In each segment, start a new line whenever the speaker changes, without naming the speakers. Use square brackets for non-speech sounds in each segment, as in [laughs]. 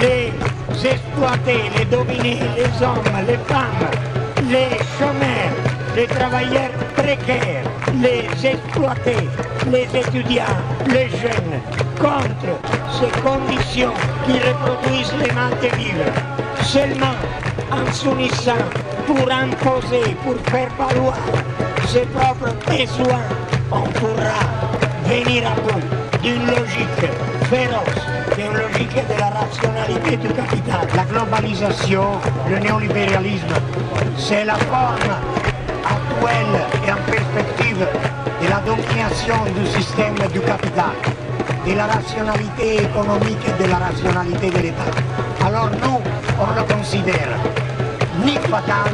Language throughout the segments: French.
les exploités, les dominés, les hommes, les femmes, les chômeurs, les travailleurs précaires, les exploités, les étudiants, les jeunes, contre ces conditions qui reproduisent les de. Seulement en s'unissant pour imposer, pour faire valoir ses propres besoins, on pourra venir à bout d'une logique féroce, d'une logique de la rationalité du capital. La globalisation, le néolibéralisme, c'est la forme actuelle et en perspective de la domination du système du capital, de la rationalité économique et de la rationalité de l'État. Alors nous, on le considère ni fatal,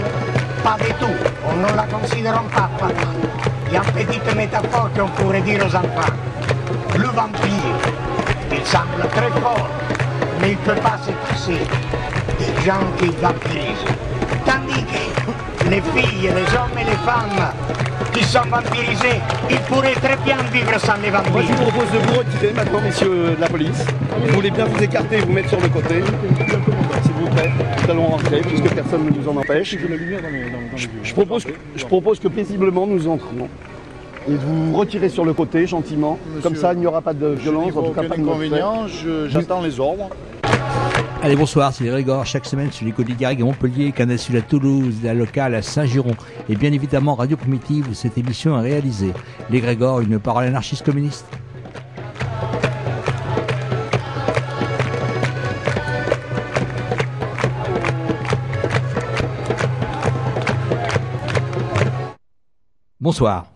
pas du tout. On ne la considère pas fatale. Il y a une petite métaphore qu'on pourrait dire aux enfants. Le vampire, il semble très fort, mais il ne peut pas se passer des gens qui vampirisent. Tandis que les filles, les hommes et les femmes qui sont vampirisés, ils pourraient très bien vivre sans les
Moi, je
vampires.
vous propose de vous retirer maintenant, messieurs de la police. Vous voulez bien vous écarter et vous mettre sur le côté. S'il vous plaît, nous allons rentrer puisque personne ne nous en empêche. Je, propose, que- je propose que paisiblement nous entrions. Et de vous retirer sur le côté gentiment. Comme ça, il n'y aura pas de violence, en tout cas pas
inconvénient, j'attends les ordres.
Allez, bonsoir, c'est les Grégor, chaque semaine sur les côtes de Garrigue à Montpellier, Canal à Toulouse, la locale à Saint-Giron. Et bien évidemment, Radio Primitive, où cette émission est réalisée. Les Grégor, une parole anarchiste communiste. Bonsoir.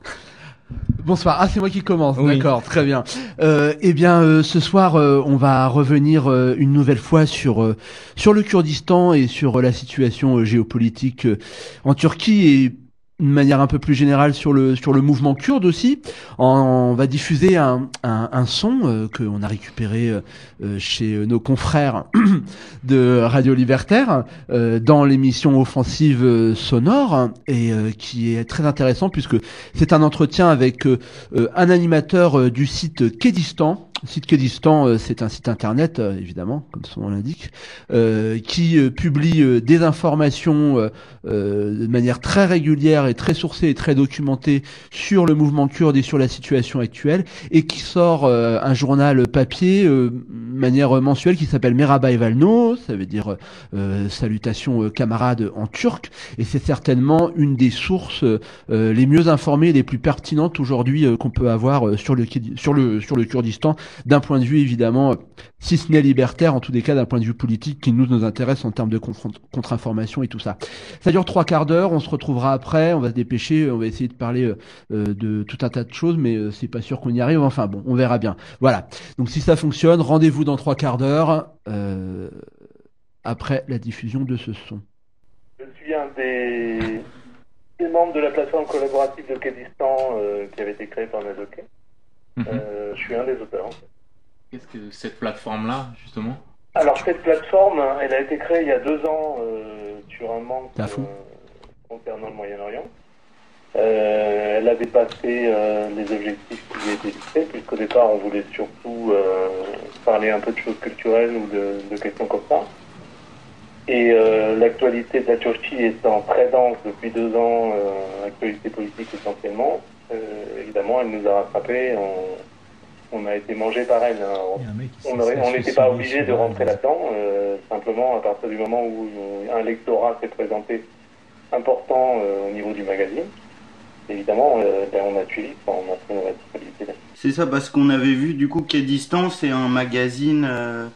Bonsoir. Ah, c'est moi qui commence.
Oui.
D'accord, très bien. Euh, eh bien, euh, ce soir, euh, on va revenir euh, une nouvelle fois sur euh, sur le Kurdistan et sur la situation géopolitique euh, en Turquie et une manière un peu plus générale sur le sur le mouvement kurde aussi. On, va diffuser un un, un son euh, que on a récupéré euh, euh, chez euh, nos confrères [clears throat] de Radio Libertaire euh, dans l'émission Offensive euh, sonore et qui est très intéressant puisque c'est un entretien avec un animateur du site Kédistan. Site Kédistan, euh, c'est un site internet, euh, évidemment, comme son nom l'indique, euh, qui publie des informations de manière très régulière et très sourcée et très documentée sur le mouvement kurde et sur la situation actuelle, et qui sort un journal papier de manière mensuelle qui s'appelle Merhaba Evalno, ça veut dire salutations euh, camarades en turc, et c'est certainement une des sources les mieux informées et les plus pertinentes aujourd'hui qu'on peut avoir sur le sur le sur le Kurdistan d'un point de vue évidemment euh, si ce n'est libertaire en tous les cas d'un point de vue politique qui nous nous intéresse en termes de contre-information et tout ça. Ça dure trois quarts d'heure, on se retrouvera après, on va se dépêcher, on va essayer de parler euh, euh, de tout un tas de choses mais euh, c'est pas sûr qu'on y arrive. Enfin bon, on verra bien. Voilà. Donc si ça fonctionne, rendez-vous dans trois quarts d'heure euh, après la diffusion de ce son.
Je suis un des, membres de la plateforme collaborative de Kédistan euh, qui avait été créée par Nadoké. Euh, je suis un des auteurs. en fait.
Qu'est-ce que cette plateforme-là, justement?
Alors cette plateforme, elle a été créée il y a deux ans euh, sur un manque euh, concernant le Moyen-Orient. Euh, elle a dépassé euh, les objectifs qui lui étaient fixés, puisqu'au départ on voulait surtout euh, parler un peu de choses culturelles ou de, de questions comme ça. Et euh, l'actualité de la Turquie étant très dense depuis deux ans, euh, actualité politique essentiellement, euh, évidemment elle nous a rattrapés, on, on a été mangé par elle. hein. On- on aurait- on n'était pas obligé de rentrer là-dedans, euh, simplement à partir du moment où euh, un lectorat s'est présenté important euh, au niveau du magazine. Évidemment, euh, ben, on a suivi, on a pris nos responsabilités. là.
C'est ça, parce qu'on avait vu du coup qu'Édistan, c'est un magazine euh,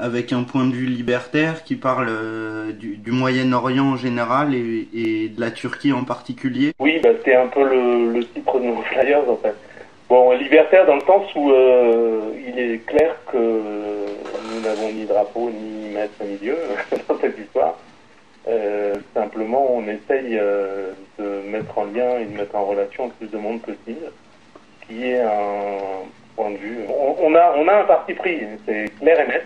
avec un point de vue libertaire qui parle euh, du, Moyen-Orient en général et, de la Turquie en particulier.
Oui, bah, c'était un peu le, le titre de nos flyers en fait. Bon, libertaire dans le sens où euh, il est clair que nous n'avons ni drapeau, ni maître, ni Dieu [laughs] dans cette histoire. Euh, simplement, on essaye de mettre en lien et de mettre en relation le plus de monde possible, qui est un point de vue. On a, on a un parti pris, c'est clair et net.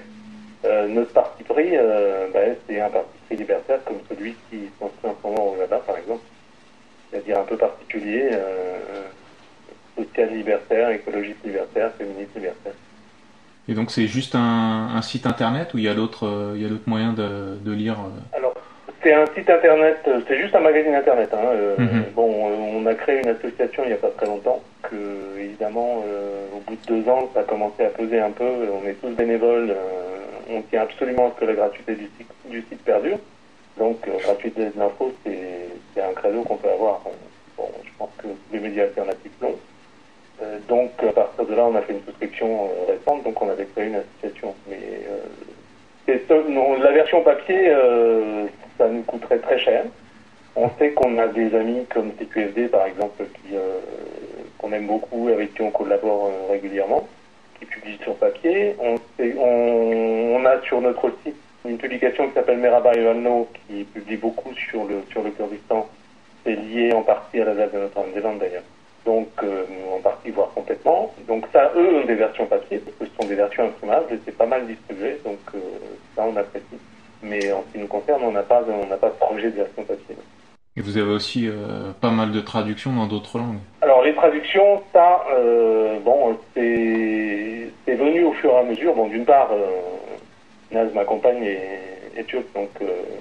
Euh, notre parti pris, euh, ben, c'est un parti pris libertaire comme celui qui s'inscrit en ce moment au Canada, par exemple c'est-à-dire un peu particulier, euh, social libertaire, écologiste libertaire, féministe libertaire.
Et donc c'est juste un, un, site internet ou il y a d'autres il y a d'autres moyens de, de lire
Alors c'est un site internet, c'est juste un magazine internet. Hein. Mhm. Bon, on a créé une association il n'y a pas très longtemps. Que évidemment, au bout de deux ans, ça a commencé à peser un peu. On est tous bénévoles. on tient absolument à ce que la gratuité du site, du site perdure. Donc, gratuité de l'info, c'est un credo qu'on peut avoir. Bon, je pense que les médias alternatifs l'ont. Euh, donc, à partir de là, on a fait une souscription euh, récente, donc on avait créé une association. Mais euh, non, la version papier, ça nous coûterait très cher. On sait qu'on a des amis comme CQFD, par exemple, qui qu'on aime beaucoup, avec qui on collabore régulièrement, qui publient sur papier. On, a sur notre site une publication qui s'appelle Meraba Valno, qui publie beaucoup sur le sur le Kurdistan. C'est lié en partie à la date de Notre-Dame-des-Landes d'ailleurs donc euh, en partie voire complètement. Donc ça, eux ont des versions papier, parce que ce sont des versions imprimables, et c'est pas mal distribué, donc euh, ça on apprécie. Mais en ce qui nous concerne, on n'a pas, on n'a pas de projet de version papier.
Et vous avez aussi euh, pas mal de traductions dans d'autres langues.
Alors les traductions, ça, bon, c'est, c'est venu au fur et à mesure. Bon, d'une part, Naz, ma compagne, est, est turque, donc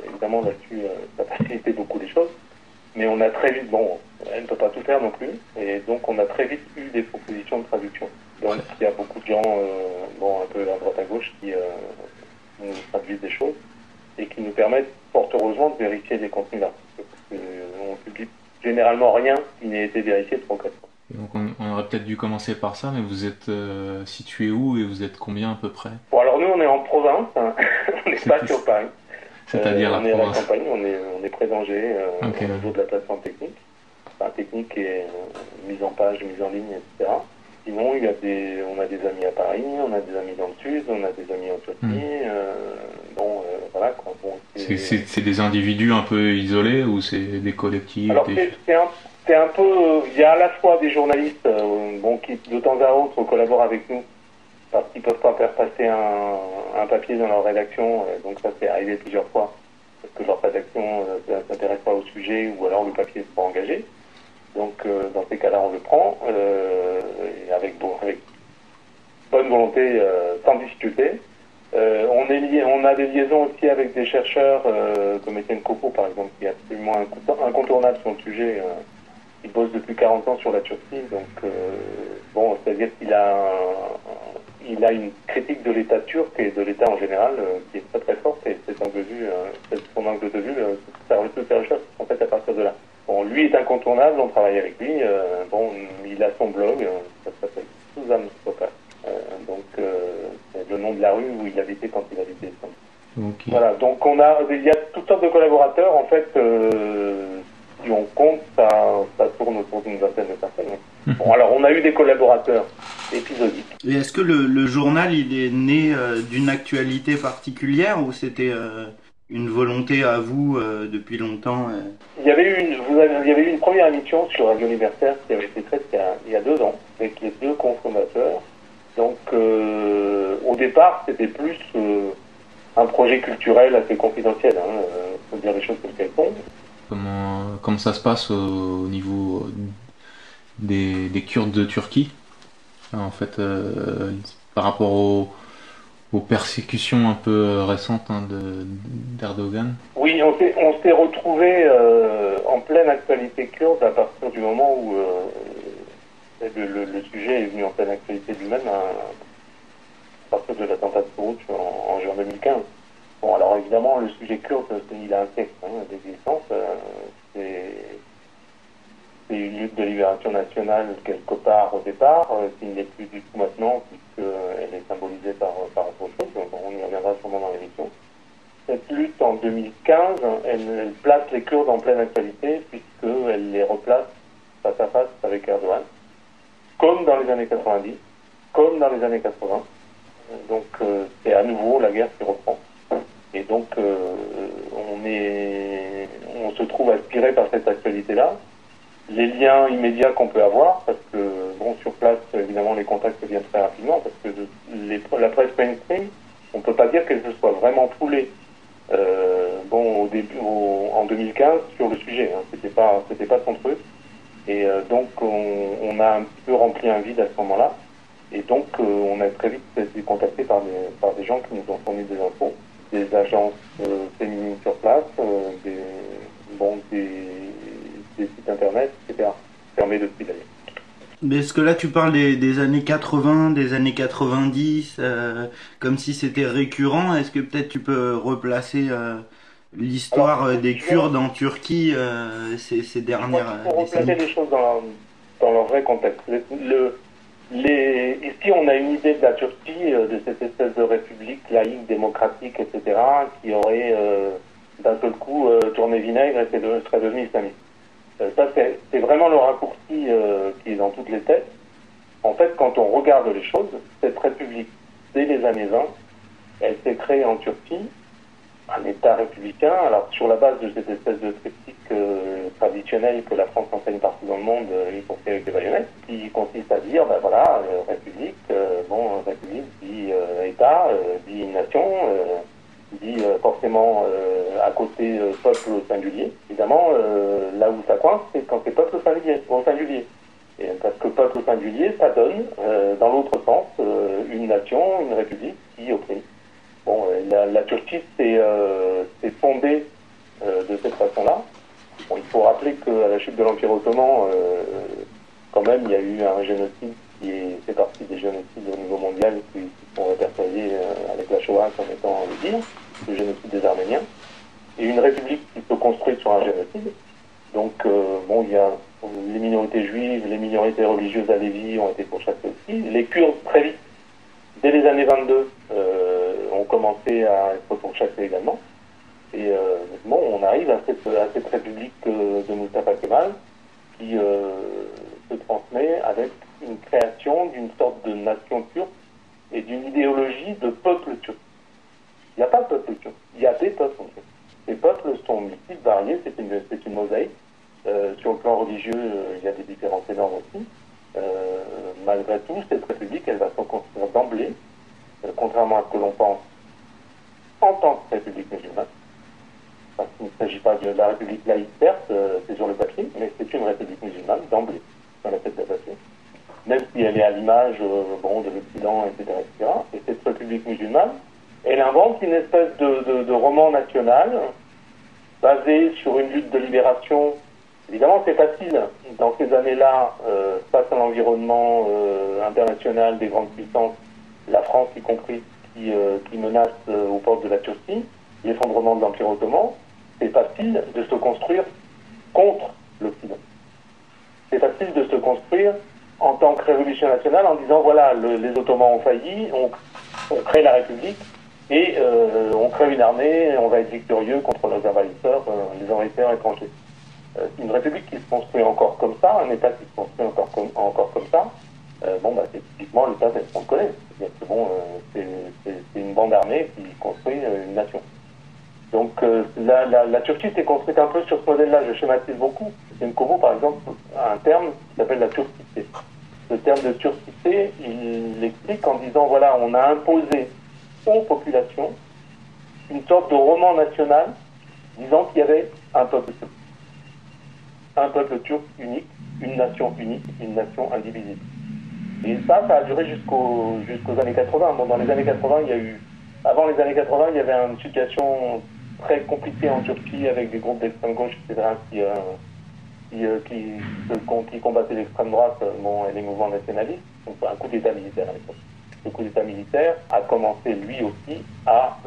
évidemment là-dessus, ça facilité beaucoup les choses. Mais on a très vite, bon, elle ne peut pas tout faire non plus, et donc on a très vite eu des propositions de traduction. Donc il y a beaucoup de gens, euh, bon, un peu à droite à gauche, qui euh, nous traduisent des choses et qui nous permettent, fort heureusement, de vérifier les contenus là. Parce qu'on euh, publie généralement rien qui n'ait été vérifié trop concrètement.
Donc on, aurait peut-être dû commencer par ça, mais vous êtes situé où et vous êtes combien à peu près?
Bon alors nous on est en province, hein. [laughs] on n'est pas sur Paris.
C'est-à-dire la
on est à la campagne, on est, on est près d'Angers, au niveau de la plateforme technique technique et euh, mise en page, mise en ligne, etc. Sinon, il y a des, on a des amis à Paris, on a des amis dans le sud, on a des amis en Turquie. Hmm. Euh, bon, euh, voilà
c'est des individus un peu isolés ou c'est des collectifs
Alors c'est un, un, peu, il y a à la fois des journalistes, bon, qui de temps à autre collaborent avec nous parce qu'ils peuvent pas faire passer un, un papier dans leur rédaction. donc ça c'est arrivé plusieurs fois parce que leur rédaction ne s'intéresse pas au sujet ou alors le papier n'est pas engagé. Donc euh, dans ces cas-là, on le prend euh, avec, bon, avec bonne volonté, euh, sans difficulté. on, est lié, on a des liaisons aussi avec des chercheurs comme Étienne Copo, par exemple, qui est absolument incontournable sur le sujet. il bosse depuis 40 ans sur la Turquie, donc bon, c'est-à-dire qu'il a, il a une critique de l'État turc et de l'État en général qui est très très forte et c'est angle de vue, son angle de vue, sa, sa recherche en fait à partir de là. Bon, lui est incontournable, on travaille avec lui. Euh, bon, il a son blog, euh, ça s'appelle Suzanne euh, donc, c'est le nom de la rue où il habitait quand il habitait okay. Voilà, donc on a, il y a toutes sortes de collaborateurs. En fait, si on compte, ça, ça tourne autour d'une vingtaine de personnes. Bon, alors on a eu des collaborateurs épisodiques.
Et est-ce que le, le, journal, il est né d'une actualité particulière ou c'était une volonté à vous euh, depuis longtemps euh
Il y avait eu une, vous avez, il y avait eu une première émission sur Radio Libertaire qui avait été faite il y a, il y a deux ans avec les deux consommateurs. Donc euh, au départ c'était plus un projet culturel assez confidentiel, hein, faut dire les choses telles qu'elles sont.
Comment, comment ça se passe au, niveau des, des Kurdes de Turquie? En fait, par rapport aux aux persécutions un peu euh, récentes hein, d'Erdogan?
Oui, on s'est retrouvé euh, en pleine actualité kurde à partir du moment où euh, le, sujet est venu en pleine actualité lui-même à, partir de l'attentat de Beyrouth en, juin 2015. Bon, alors évidemment, le sujet kurde, il a un texte hein, d'existence. c'est une lutte de libération nationale quelque part au départ, qui n'est plus du tout maintenant, puisqu'elle est symbolisée par on y reviendra sûrement dans l'émission. Cette lutte en 2015, elle, place les Kurdes en pleine actualité puisqu'elle les replace face à face avec Erdogan, comme dans les années 90, comme dans les années 80. Donc euh, c'est à nouveau la guerre qui reprend. Et donc euh, on, est, on se trouve aspiré par cette actualité-là. Les liens immédiats qu'on peut avoir, parce que bon, sur place, évidemment, les contacts viennent très rapidement, parce que la presse mainstream, on ne peut pas dire qu'elle se soit vraiment foulée euh, bon, au début, en 2015 sur le sujet. Hein. C'était pas, c'était pas son truc. Et euh, donc, on, a un peu rempli un vide à ce moment-là. Et donc, euh, on a très vite été contacté par des, par des gens qui nous ont fourni des infos, des agences euh, féminines sur place, euh, des, bon, des, des sites internet, etc. Fermés depuis d'ailleurs.
Mais est-ce que là tu parles des, des années 80, des années 90, euh, comme si c'était récurrent? Est-ce que peut-être tu peux replacer euh, l'histoire euh, des. Kurdes en Turquie euh, ces, dernières euh,
replacer les choses dans, dans leur vrai contexte. Le, le- les, ici, on a une idée de la Turquie, de cette espèce de république laïque, démocratique, etc., qui aurait d'un seul coup tourné vinaigre et serait devenu islamiste. Euh, ça, c'est vraiment le raccourci euh, qui est dans toutes les têtes. En fait, quand on regarde les choses, cette république, dès les années 20, elle s'est créée en Turquie un État républicain, alors sur la base de cette espèce de triptyque euh, traditionnel que la France enseigne partout dans le monde, y compris avec les baïonnettes, qui consiste à dire, ben voilà, République, bon, République dit État, dit nation, dit euh, forcément euh, à côté euh, peuple singulier. Évidemment, là où ça coince, c'est quand c'est peuple singulier. Singulier. Et parce que peuple singulier, ça donne, dans l'autre sens, une nation, une république qui opprime. Bon, la, Turquie s'est fondée de cette façon-là. Il faut rappeler qu'à la chute de l'Empire ottoman, quand même, il y a eu un génocide qui est, fait partie des génocides au niveau mondial qui, qui sont répertoriés euh, avec la Shoah comme étant le pire, le génocide des Arméniens, et une république qui se construit sur un génocide. Donc, euh, bon, il y a les minorités juives, les minorités religieuses à Lévis ont été pourchassées aussi. Les Kurdes, très vite, dès les années 22, euh, ont commencé à être pourchassés également. Et bon, on arrive à cette, république de Mustafa Kemal qui se transmet avec une création d'une sorte de nation turque et d'une idéologie de peuple turc. Il n'y a pas de peuple turc, il y a des peuples en fait. Les peuples sont multiples, variés, c'est une, une mosaïque. Euh, sur le plan religieux, euh, il y a des différences énormes aussi. Euh, malgré tout, cette république, elle va se construire d'emblée, contrairement à ce que l'on pense, en tant que république musulmane. Parce qu'il ne s'agit pas de la république laïque, certes, c'est sur le papier, mais c'est une république musulmane d'emblée, dans la tête d'attaché. Même si elle est à l'image euh, bon, de l'Occident, etc., etc. Et cette république musulmane, elle invente une espèce de, de- roman national basé sur une lutte de libération. Évidemment, c'est facile dans ces années-là, euh, face à l'environnement euh, international des grandes puissances, la France y compris, qui, qui menace aux portes de la Turquie, l'effondrement de l'Empire ottoman, c'est facile de se construire contre l'Occident. C'est facile de se construire en tant que révolution nationale en disant voilà, le- les Ottomans ont failli, on, on crée la République et euh, on crée une armée, on va être victorieux contre nos envahisseurs, euh, les envahisseurs étrangers. Euh, une République qui se construit encore comme ça, un État qui se construit encore comme, encore comme ça, bon, bah, c'est typiquement l'État tel qu'on le connaît. Que bon, c'est c'est- c'est une bande armée qui construit une nation. Donc euh, la, la, Turquie s'est construite un peu sur ce modèle-là, je schématise beaucoup. Kobo, par exemple, a un terme qui s'appelle la turquité. Ce terme de turquité, il l'explique en disant, voilà, on a imposé aux populations une sorte de roman national disant qu'il y avait un peuple turc. Un peuple turc unique, une nation unique, une nation indivisible. Et ça, ça a duré jusqu'aux jusqu'aux années 80. Bon, dans les années 80, il y a eu... Avant les années 80, il y avait une situation très compliquée en Turquie avec des groupes d'extrême gauche, etc., qui, euh, euh, qui, combattaient l'extrême droite euh, bon, et les mouvements nationalistes. Donc un coup d'État militaire à l'époque. Le coup d'État militaire a commencé lui aussi à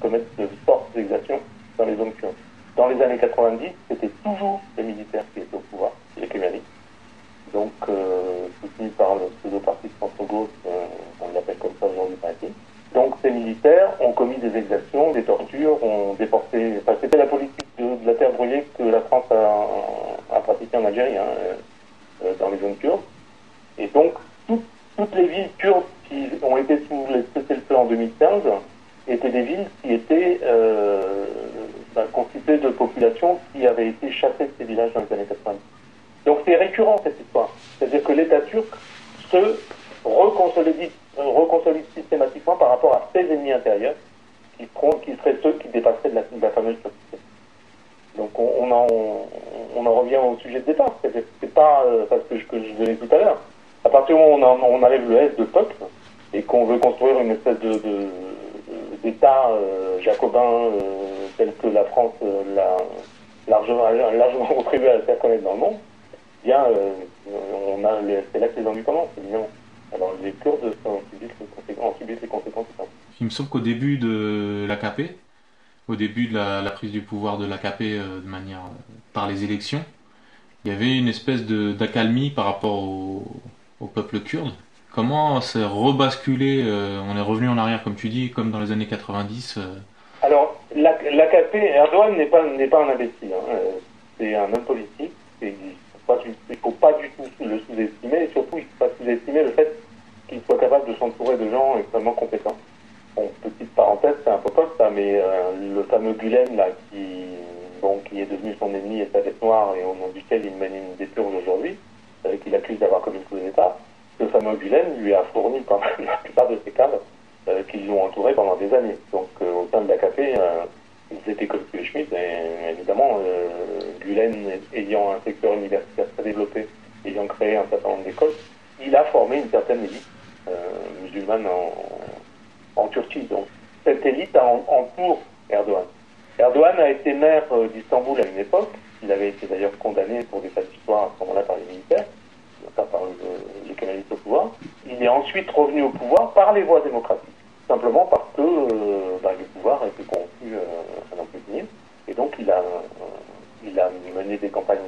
commettre de fortes exactions dans les zones kurdes. Dans les années 90, c'était toujours les militaires qui étaient au pouvoir, les Kémalites. Donc, soutenu par le pseudo-parti centre-gauche, on l'appelle comme ça aujourd'hui. Donc, ces militaires ont commis des exactions, des tortures, ont déporté. Enfin, c'était la politique de, la terre brûlée que la France a, a pratiquée en Algérie, hein, euh, euh, dans les zones kurdes. Et donc, tout- toutes les villes kurdes qui ont été sous les cessez-le-feu en 2015 étaient des villes qui étaient euh, bah, constituées de populations qui avaient été chassées de ces villages dans les années 90. Donc c'est récurrent cette histoire. C'est-à-dire que l'État turc se reconsolide, euh, reconsolide systématiquement par rapport à ses ennemis intérieurs, qui, qui seraient ceux qui dépasseraient de la, de la fameuse turquité. Donc on, on en, on en revient au sujet de départ. C'est pas euh, parce que je, que je donnais tout à l'heure. À partir du moment où on, enlève le S de peuple et qu'on veut construire une espèce de, d'État euh, jacobin euh, tel que la France euh, l'a largement, largement [laughs] contribué à faire connaître dans le monde, eh bien, on a c'est là que les ennuis commencent, évidemment. Alors les Kurdes en subissent les conséquences, subissent les.
Il me semble qu'au début de l'AKP, au début de la, la prise du pouvoir de l'AKP euh, de manière euh, par les élections, il y avait une espèce d'accalmie par rapport au, au peuple kurde. Comment c'est rebasculé euh, On est revenu en arrière, comme tu dis, comme dans les années 90. euh,
Alors, la- l'AKP, Erdogan n'est pas, pas un imbécile. hein. C'est un homme politique. et Il ne faut pas du tout le sous-estimer. Et surtout, il ne faut pas sous-estimer le fait qu'il soit capable de s'entourer de gens extrêmement compétents. Bon, petite parenthèse, c'est un peu poste, ça, mais euh, le fameux Gulen, là, qui, qui est devenu son ennemi et sa bête noire, et au nom duquel il mène une détourne aujourd'hui, euh, qu'il accuse d'avoir commis coup d'État, ce fameux Gulen lui a fourni quand même la plupart de ses cadres euh, qui l'ont entouré pendant des années. Donc euh, au sein de l'AKP, ils étaient comme les Schmitt, et évidemment, Gulen ayant un secteur universitaire très développé, ayant créé un certain nombre d'écoles, il a formé une certaine élite musulmane en, Turquie. Donc cette élite en- entoure Erdogan. Erdogan a été maire euh, d'Istanbul à une époque, il avait été d'ailleurs condamné pour des faits d'histoire à ce moment-là par les militaires, pas par le- les kémalistes au pouvoir. Il est ensuite revenu au pouvoir par les voies démocratiques simplement parce que euh, bah, le pouvoir était corrompu euh, à n'en plus finir. Et donc il a, euh, il a mené des campagnes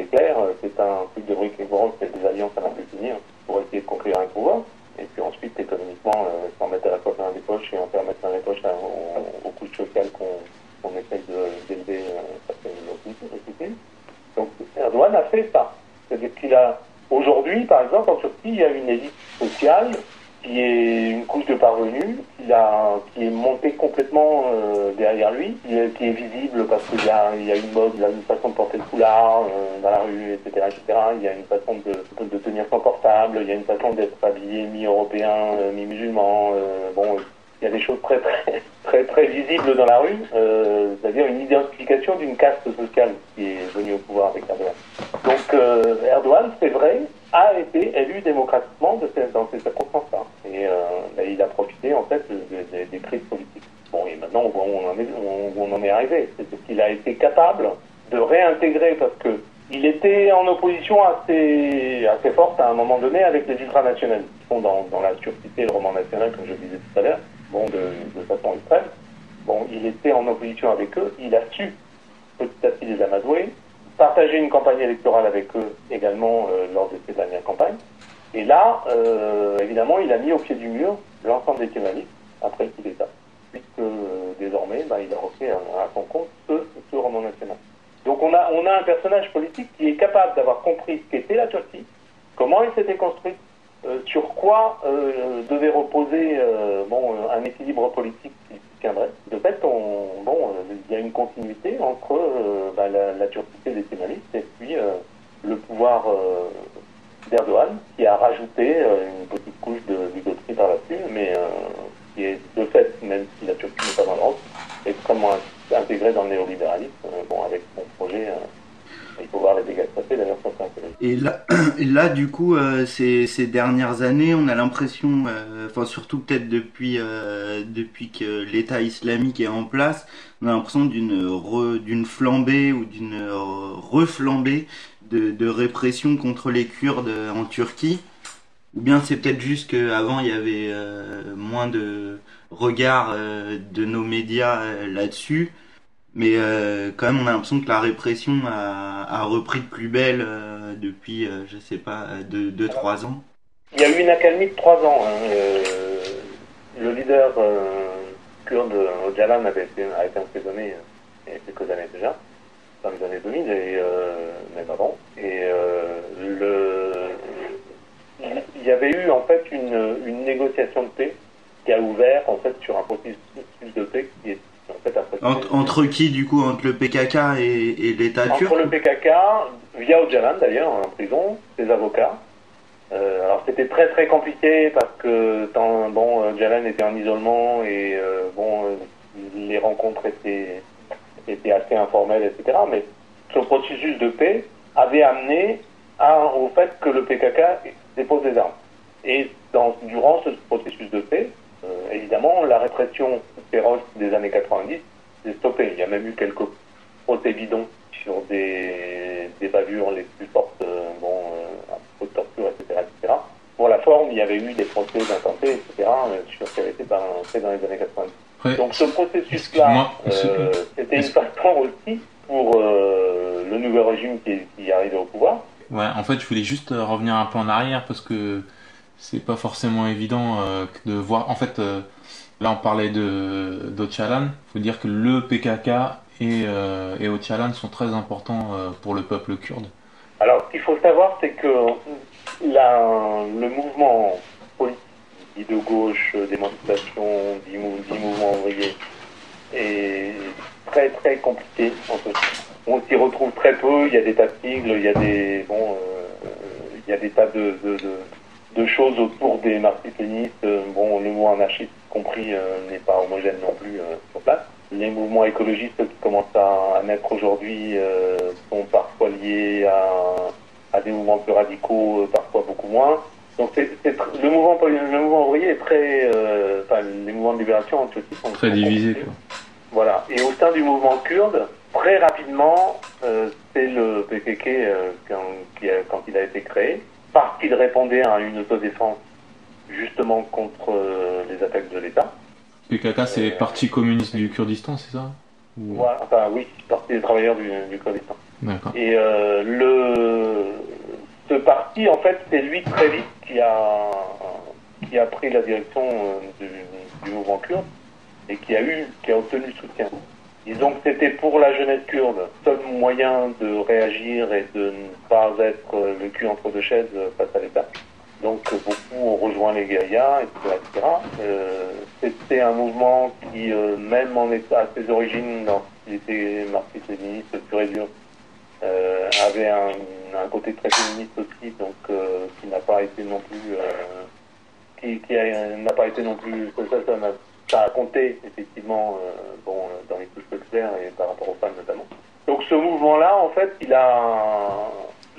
c'est clair, euh, c'est un truc de briques et c'est des alliances à n'en plus finir pour essayer de conquérir un pouvoir, et puis ensuite économiquement euh, s'en mettre à la fois dans les poches et en faire mettre dans les poches aux, aux couches sociales qu'on qu'on essaye d'élever euh. Donc Erdogan a fait ça. C'est-à-dire qu'il a, aujourd'hui, par exemple, en Turquie, il y a une élite sociale qui est une couche de parvenus, qui, est montée complètement euh, derrière lui, qui est, visible parce qu'il y a, il y a une mode, il y a une façon de porter le foulard euh, dans la rue, etc., etc. Il y a une façon de, tenir son portable, il y a une façon d'être habillé mi-européen, euh, mi-musulman. bon, il y a des choses très très [laughs] très très visibles dans la rue, c'est-à-dire une identification d'une caste sociale qui est venue au pouvoir avec Erdogan. Donc Erdogan, c'est vrai, a été élu démocratiquement de ces- dans ces circonstances-là. Et euh, ben, il a profité en fait de- de- des crises politiques. Bon, et maintenant on voit où on en est, arrivé. C'est qu'il a été capable de réintégrer parce que il était en opposition assez, assez forte à un moment donné avec les ultranationalistes qui sont dans, dans la turquité et le roman national, comme je disais tout à l'heure, bon, de, de façon extrême. Bon, il était en opposition avec eux, il a su petit à petit les amadouer, partager une campagne électorale avec eux également euh, lors de ses dernières campagnes. Et là, euh, évidemment, il a mis au pied du mur l'ensemble des kémalistes après le coup d'État. Puisque euh, désormais, bah, il a refait à, son compte ce, ce roman national. Donc on a, on a un personnage politique qui est capable d'avoir compris ce qu'était la Turquie, comment elle s'était construite, sur quoi euh, devait reposer euh, bon, un équilibre politique qui tiendrait. De fait, on, bon, euh, il y a une continuité entre euh, bah, la, la turquité des Kémalistes et puis euh, le pouvoir euh, d'Erdogan, qui a rajouté euh, une petite couche de bigoterie par-dessus, mais euh, qui est de fait, même si la Turquie n'est pas dans l'Europe, extrêmement in- intégrée dans le néolibéralisme, euh, bon, avec son projet. euh, il faut voir les dégâts que ça fait, d'ailleurs, sur ça.
Et là, du coup, euh, ces, dernières années, on a l'impression, euh, enfin surtout peut-être depuis euh, depuis que l'État islamique est en place, on a l'impression d'une d'une flambée ou d'une reflambée de, répression contre les Kurdes en Turquie. Ou bien c'est peut-être juste qu'avant il y avait moins de regard de nos médias là-dessus. Mais quand même, on a l'impression que la répression a, repris de plus belle depuis, euh, je sais pas, 2-3 ans.
Il y a eu une accalmie de trois ans. hein. Euh, le leader euh, kurde avait été, a été emprisonné euh, il y a quelques années déjà, dans les années 2000 et euh, même avant. Et euh, le, il y avait eu en fait une, une négociation de paix qui a ouvert en fait sur un processus de paix qui est en fait
Entre, entre qui, du coup, entre le PKK et, et l'État turc
entre le PKK, via Öcalan d'ailleurs, en prison, ses avocats. Euh, alors c'était très très compliqué parce que tant, bon, Öcalan était en isolement et euh, bon, euh, les rencontres étaient, étaient assez informelles, etc. Mais ce processus de paix avait amené au fait que le PKK dépose des armes. Et durant ce processus de paix, euh, évidemment, la répression féroce des années 90 s'est stoppée. Il y a même eu quelques procès bidons sur des, des bavures les plus fortes, euh, bon, euh, un peu de torture, etc., etc. Pour la forme, il y avait eu des procès d'intenté, etc., sur ce qui avait été ben, fait dans les années 90.
Après,
Donc ce processus-là, euh, c'était une façon aussi pour euh, le nouveau régime qui, qui arrivait au pouvoir.
Ouais, en fait, je voulais juste revenir un peu en arrière parce que c'est pas forcément évident euh, de voir. En fait, là, on parlait de d'Ocalan. Faut dire que le PKK et, euh, et Öcalan sont très importants euh, pour le peuple kurde.
Alors, ce qu'il faut savoir, c'est que le mouvement politique dit de gauche, euh, d'émancipation, dit, dit mouvement ouvrier, est très très compliqué. On s'y retrouve très peu. Il y a des tas de sigles, il y a des bon, il y a des tas de, choses autour des marxistes-léninistes. Bon, le mouvement anarchiste compris n'est pas homogène non plus sur place. Les mouvements écologistes qui commencent à, naître aujourd'hui euh, sont parfois liés à, à des mouvements plus radicaux, euh, parfois beaucoup moins. Donc le mouvement poli- le mouvement ouvrier est très, euh, enfin les mouvements de libération en Turquie sont
Très divisés.
Voilà. Et au sein du mouvement kurde, très rapidement, euh, c'est le PKK quand, qui a, quand il a été créé, parce qu'il répondait à une autodéfense justement contre les attaques de l'État.
PKK, c'est le Parti communiste du Kurdistan, c'est ça Ou-
Voilà. Enfin oui, parti des travailleurs du, du Kurdistan. Et euh, le ce parti, en fait, c'est lui très vite qui a qui a pris la direction euh, du, du mouvement kurde et qui a eu qui a obtenu le soutien. Disons que c'était pour la jeunesse kurde seul moyen de réagir et de ne pas être euh, le cul entre deux chaises face à l'État. Donc euh, beaucoup ont rejoint les guérillas, etc. Euh, c'était un mouvement qui, euh, même en état à ses origines, dans il était marxiste-léniniste pur et dur, euh, avait un, un côté très féministe aussi, donc euh, qui n'a pas été non plus, euh, qui, qui a- n'a pas été non plus, ça, ça, n'a- ça a compté effectivement, bon, dans les couches populaires et par rapport aux femmes notamment. Donc ce mouvement-là, en fait, il a,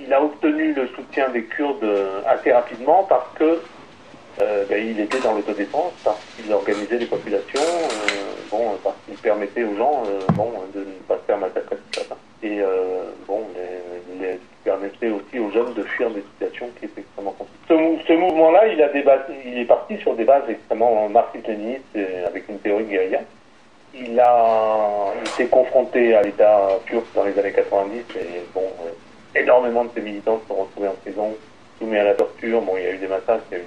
il a obtenu le soutien des Kurdes euh, assez rapidement parce que euh, ben, il était dans l'autodéfense, parce qu'il organisait les populations, euh, bon, parce qu'il permettait aux gens, bon, de ne pas se faire massacrer tout ça. Et bon, les, permettait aussi aux jeunes de fuir des situations qui étaient extrêmement compliquées. Ce, mou- ce mouvement-là, il il est parti sur des bases extrêmement marxistes-léninistes avec une théorie guérilla. Il a, il s'est confronté à l'État turc dans les années 90 et bon, énormément de ses militants se sont retrouvés en prison, soumis à la torture. Bon, il y a eu des massacres, il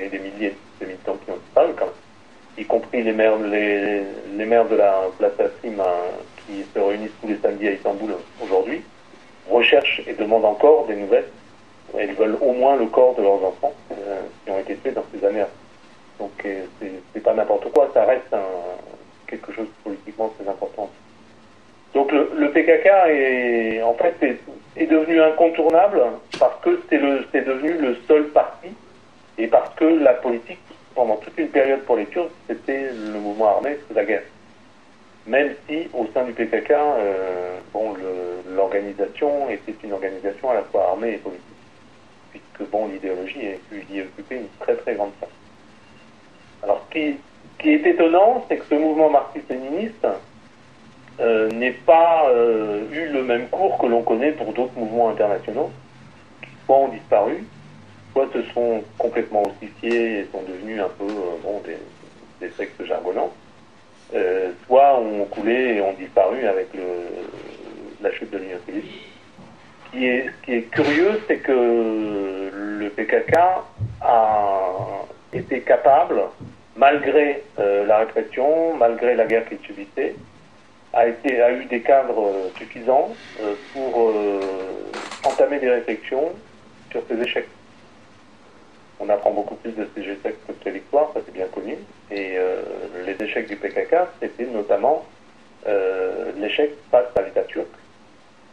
y a eu, des milliers de militants qui ont disparu quand même. y compris les maires, les, maires de la place Tassim hein, qui se réunissent tous les samedis à Istanbul aujourd'hui, recherchent et demandent encore des nouvelles. Ils veulent au moins le corps de leurs enfants euh, qui ont été tués dans ces années. Donc euh, c'est- pas n'importe quoi, ça reste quelque chose de politiquement très important. Donc le, le PKK est en fait est, devenu incontournable parce que c'est c'est devenu le seul parti et parce que la politique pendant toute une période pour les Turcs c'était le mouvement armé sous la guerre. Même si au sein du PKK, euh, bon l'organisation était une organisation à la fois armée et politique, puisque bon l'idéologie y occupait une très très grande place. Alors ce qui, ce qui est étonnant, c'est que ce mouvement marxiste-léniniste euh, n'ait pas euh, eu le même cours que l'on connaît pour d'autres mouvements internationaux, soit ont disparu, soit se sont complètement ossifiés et sont devenus un peu euh, des, des sectes jargonnants, euh, soit ont coulé et ont disparu avec la chute de l'Union soviétique. Ce qui est, ce qui est curieux, c'est que le PKK a été capable, malgré la répression, malgré la guerre qu'il subissait, a, été, a eu des cadres euh, suffisants euh, pour euh, entamer des réflexions sur ses échecs. On apprend beaucoup plus de ces échecs que de ses victoires, ça c'est bien connu. Et les échecs du PKK, c'était notamment l'échec face à l'État turc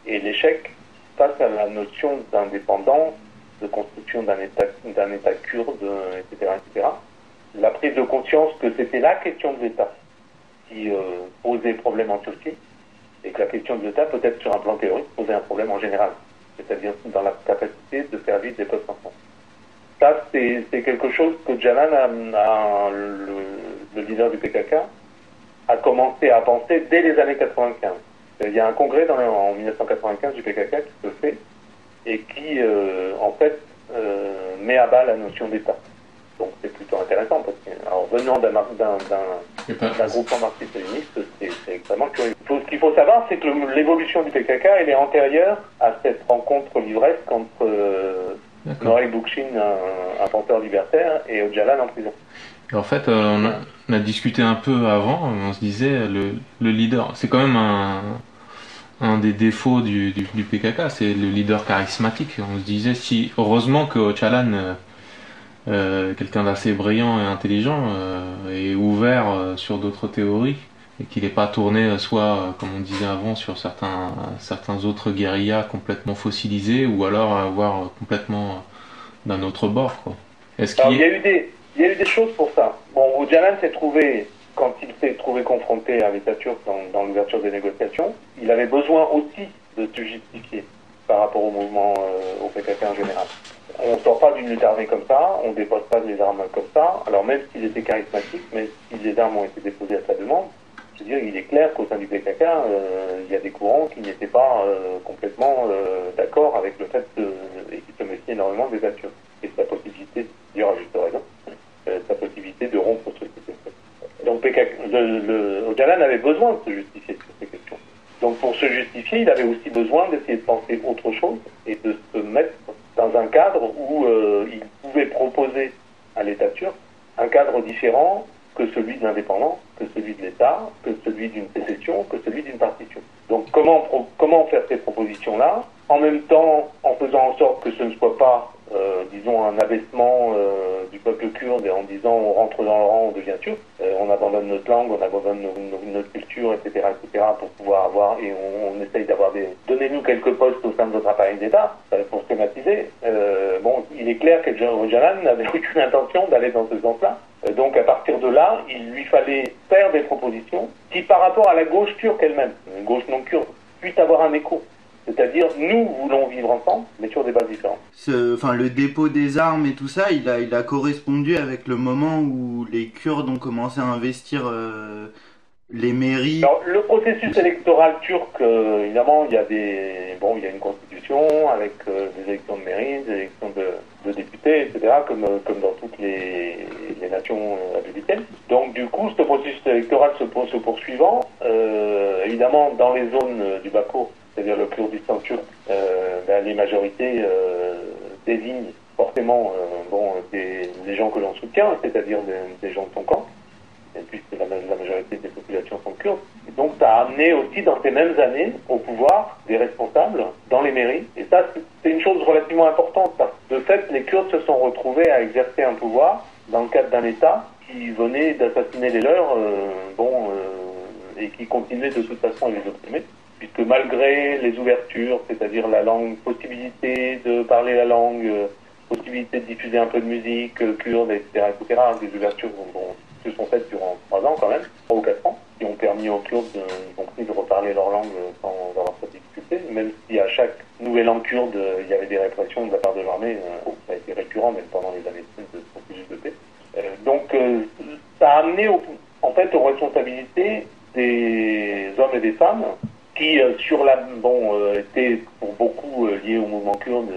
et l'échec face à la notion d'indépendance, de construction d'un État, d'un État kurde, etc., etc. La prise de conscience que c'était la question de l'État qui euh, posait problème en Turquie et que la question de l'État, peut-être sur un plan théorique, posait un problème en général, c'est-à-dire dans la capacité de faire vivre des peuples ensemble. Ça, c'est quelque chose que Jalan, le, le leader du PKK, a commencé à penser dès les années 95. Il y a un congrès en 1995 du PKK qui se fait et qui, euh, en fait, euh, met à bas la notion d'État. Donc c'est plutôt intéressant venant d'un groupement marxiste-léniniste, c'est extrêmement curieux. Faut- Ce qu'il faut savoir, c'est que l'évolution du PKK, elle est antérieure à cette rencontre livresque entre euh,
D'accord.
Noray Boukchin, un, un penseur libertaire, et Öcalan en prison.
Et En fait, euh, on, a, on a discuté un peu avant, on se disait, le, le leader, c'est quand même un, un des défauts du, du, du PKK, c'est le leader charismatique. On se disait, si heureusement que Öcalan, euh, quelqu'un d'assez brillant et intelligent, euh, est ouvert euh, sur d'autres théories, et qu'il n'est pas tourné soit, comme on disait avant, sur certains, certains autres guérillas complètement fossilisés, ou alors avoir complètement d'un autre bord. Quoi. Est-ce
Alors,
qu'il
il
y
y, a eu des, il y a eu des choses pour ça. Bon, Öcalan s'est trouvé, quand il s'est trouvé confronté à l'État turc dans, dans l'ouverture des négociations, il avait besoin aussi de se justifier par rapport au mouvement, au PKK en général. On ne sort pas d'une lutte armée comme ça, on ne dépose pas des armes comme ça. Alors même s'il était charismatique, même si les armes ont été déposées à sa demande, je veux dire, il est clair qu'au sein du PKK, euh, il y a des courants qui n'étaient pas euh, complètement euh, d'accord avec le fait de, et qui se méfiaient énormément des turcs et sa possibilité, d'ailleurs à juste raison, sa possibilité de rompre ce système. Donc PKK, le, le, avait besoin de se justifier sur ces questions. Donc pour se justifier, il avait aussi besoin d'essayer de penser autre chose et de se mettre dans un cadre où euh, il pouvait proposer à l'État turc un cadre différent que celui de l'indépendance, que celui de l'État, que celui d'une sécession, que celui d'une partition. Donc comment, comment faire ces propositions-là? En même temps en faisant en sorte que ce ne soit pas, euh, disons, un abaissement euh, du peuple kurde en disant on rentre dans le rang, on devient turc, euh, on abandonne notre langue, on abandonne notre culture, etc., etc., pour pouvoir avoir, et on, on essaye d'avoir des... Donnez-nous quelques postes au sein de votre appareil d'État, euh, pour schématiser. Euh, bon, il est clair que Jalan n'avait aucune intention d'aller dans ce sens-là. Euh, Donc à partir de là, il lui fallait faire des propositions qui, par rapport à la gauche turque elle-même, une gauche non kurde, puissent avoir un écho. C'est-à-dire, nous voulons vivre ensemble, mais sur des bases différentes.
Ce, enfin, le dépôt des armes et tout ça, il a, il a correspondu avec le moment où les Kurdes ont commencé à investir euh, les mairies.
Alors, le processus électoral turc, euh, évidemment, il y a des, bon, il y a une constitution avec euh, des élections de mairie, des élections de, de députés, etc., comme, comme dans toutes les, les nations républicaines. Donc, du coup, ce processus électoral se, se poursuivant, évidemment, dans les zones du Bako, c'est-à-dire le Kurdistan turc, euh, ben, les majorités euh, désignent forcément euh, bon, des, gens que l'on soutient, c'est-à-dire des, gens de son camp. puisque la, majorité des populations sont kurdes. Donc ça a amené aussi dans ces mêmes années au pouvoir des responsables dans les mairies. Et ça, c'est une chose relativement importante parce que de fait, les Kurdes se sont retrouvés à exercer un pouvoir dans le cadre d'un État qui venait d'assassiner les leurs, bon, et qui continuait de toute façon à les opprimer puisque malgré les ouvertures, c'est-à-dire la langue, possibilité de parler la langue, euh, possibilité de diffuser un peu de musique euh, kurde, etc., etc., des ouvertures se sont faites durant trois ans quand même, trois ou quatre ans, qui ont permis aux Kurdes, de, y compris, de reparler leur langue euh, sans avoir trop de difficultés, même si à chaque nouvel an kurde, il y avait des répressions de la part de l'armée, ça a été récurrent même pendant les années de processus de paix. Donc ça a amené en fait aux responsabilités des hommes et des femmes qui, euh, sur la, bon, euh, étaient pour beaucoup euh, liés au mouvement kurde,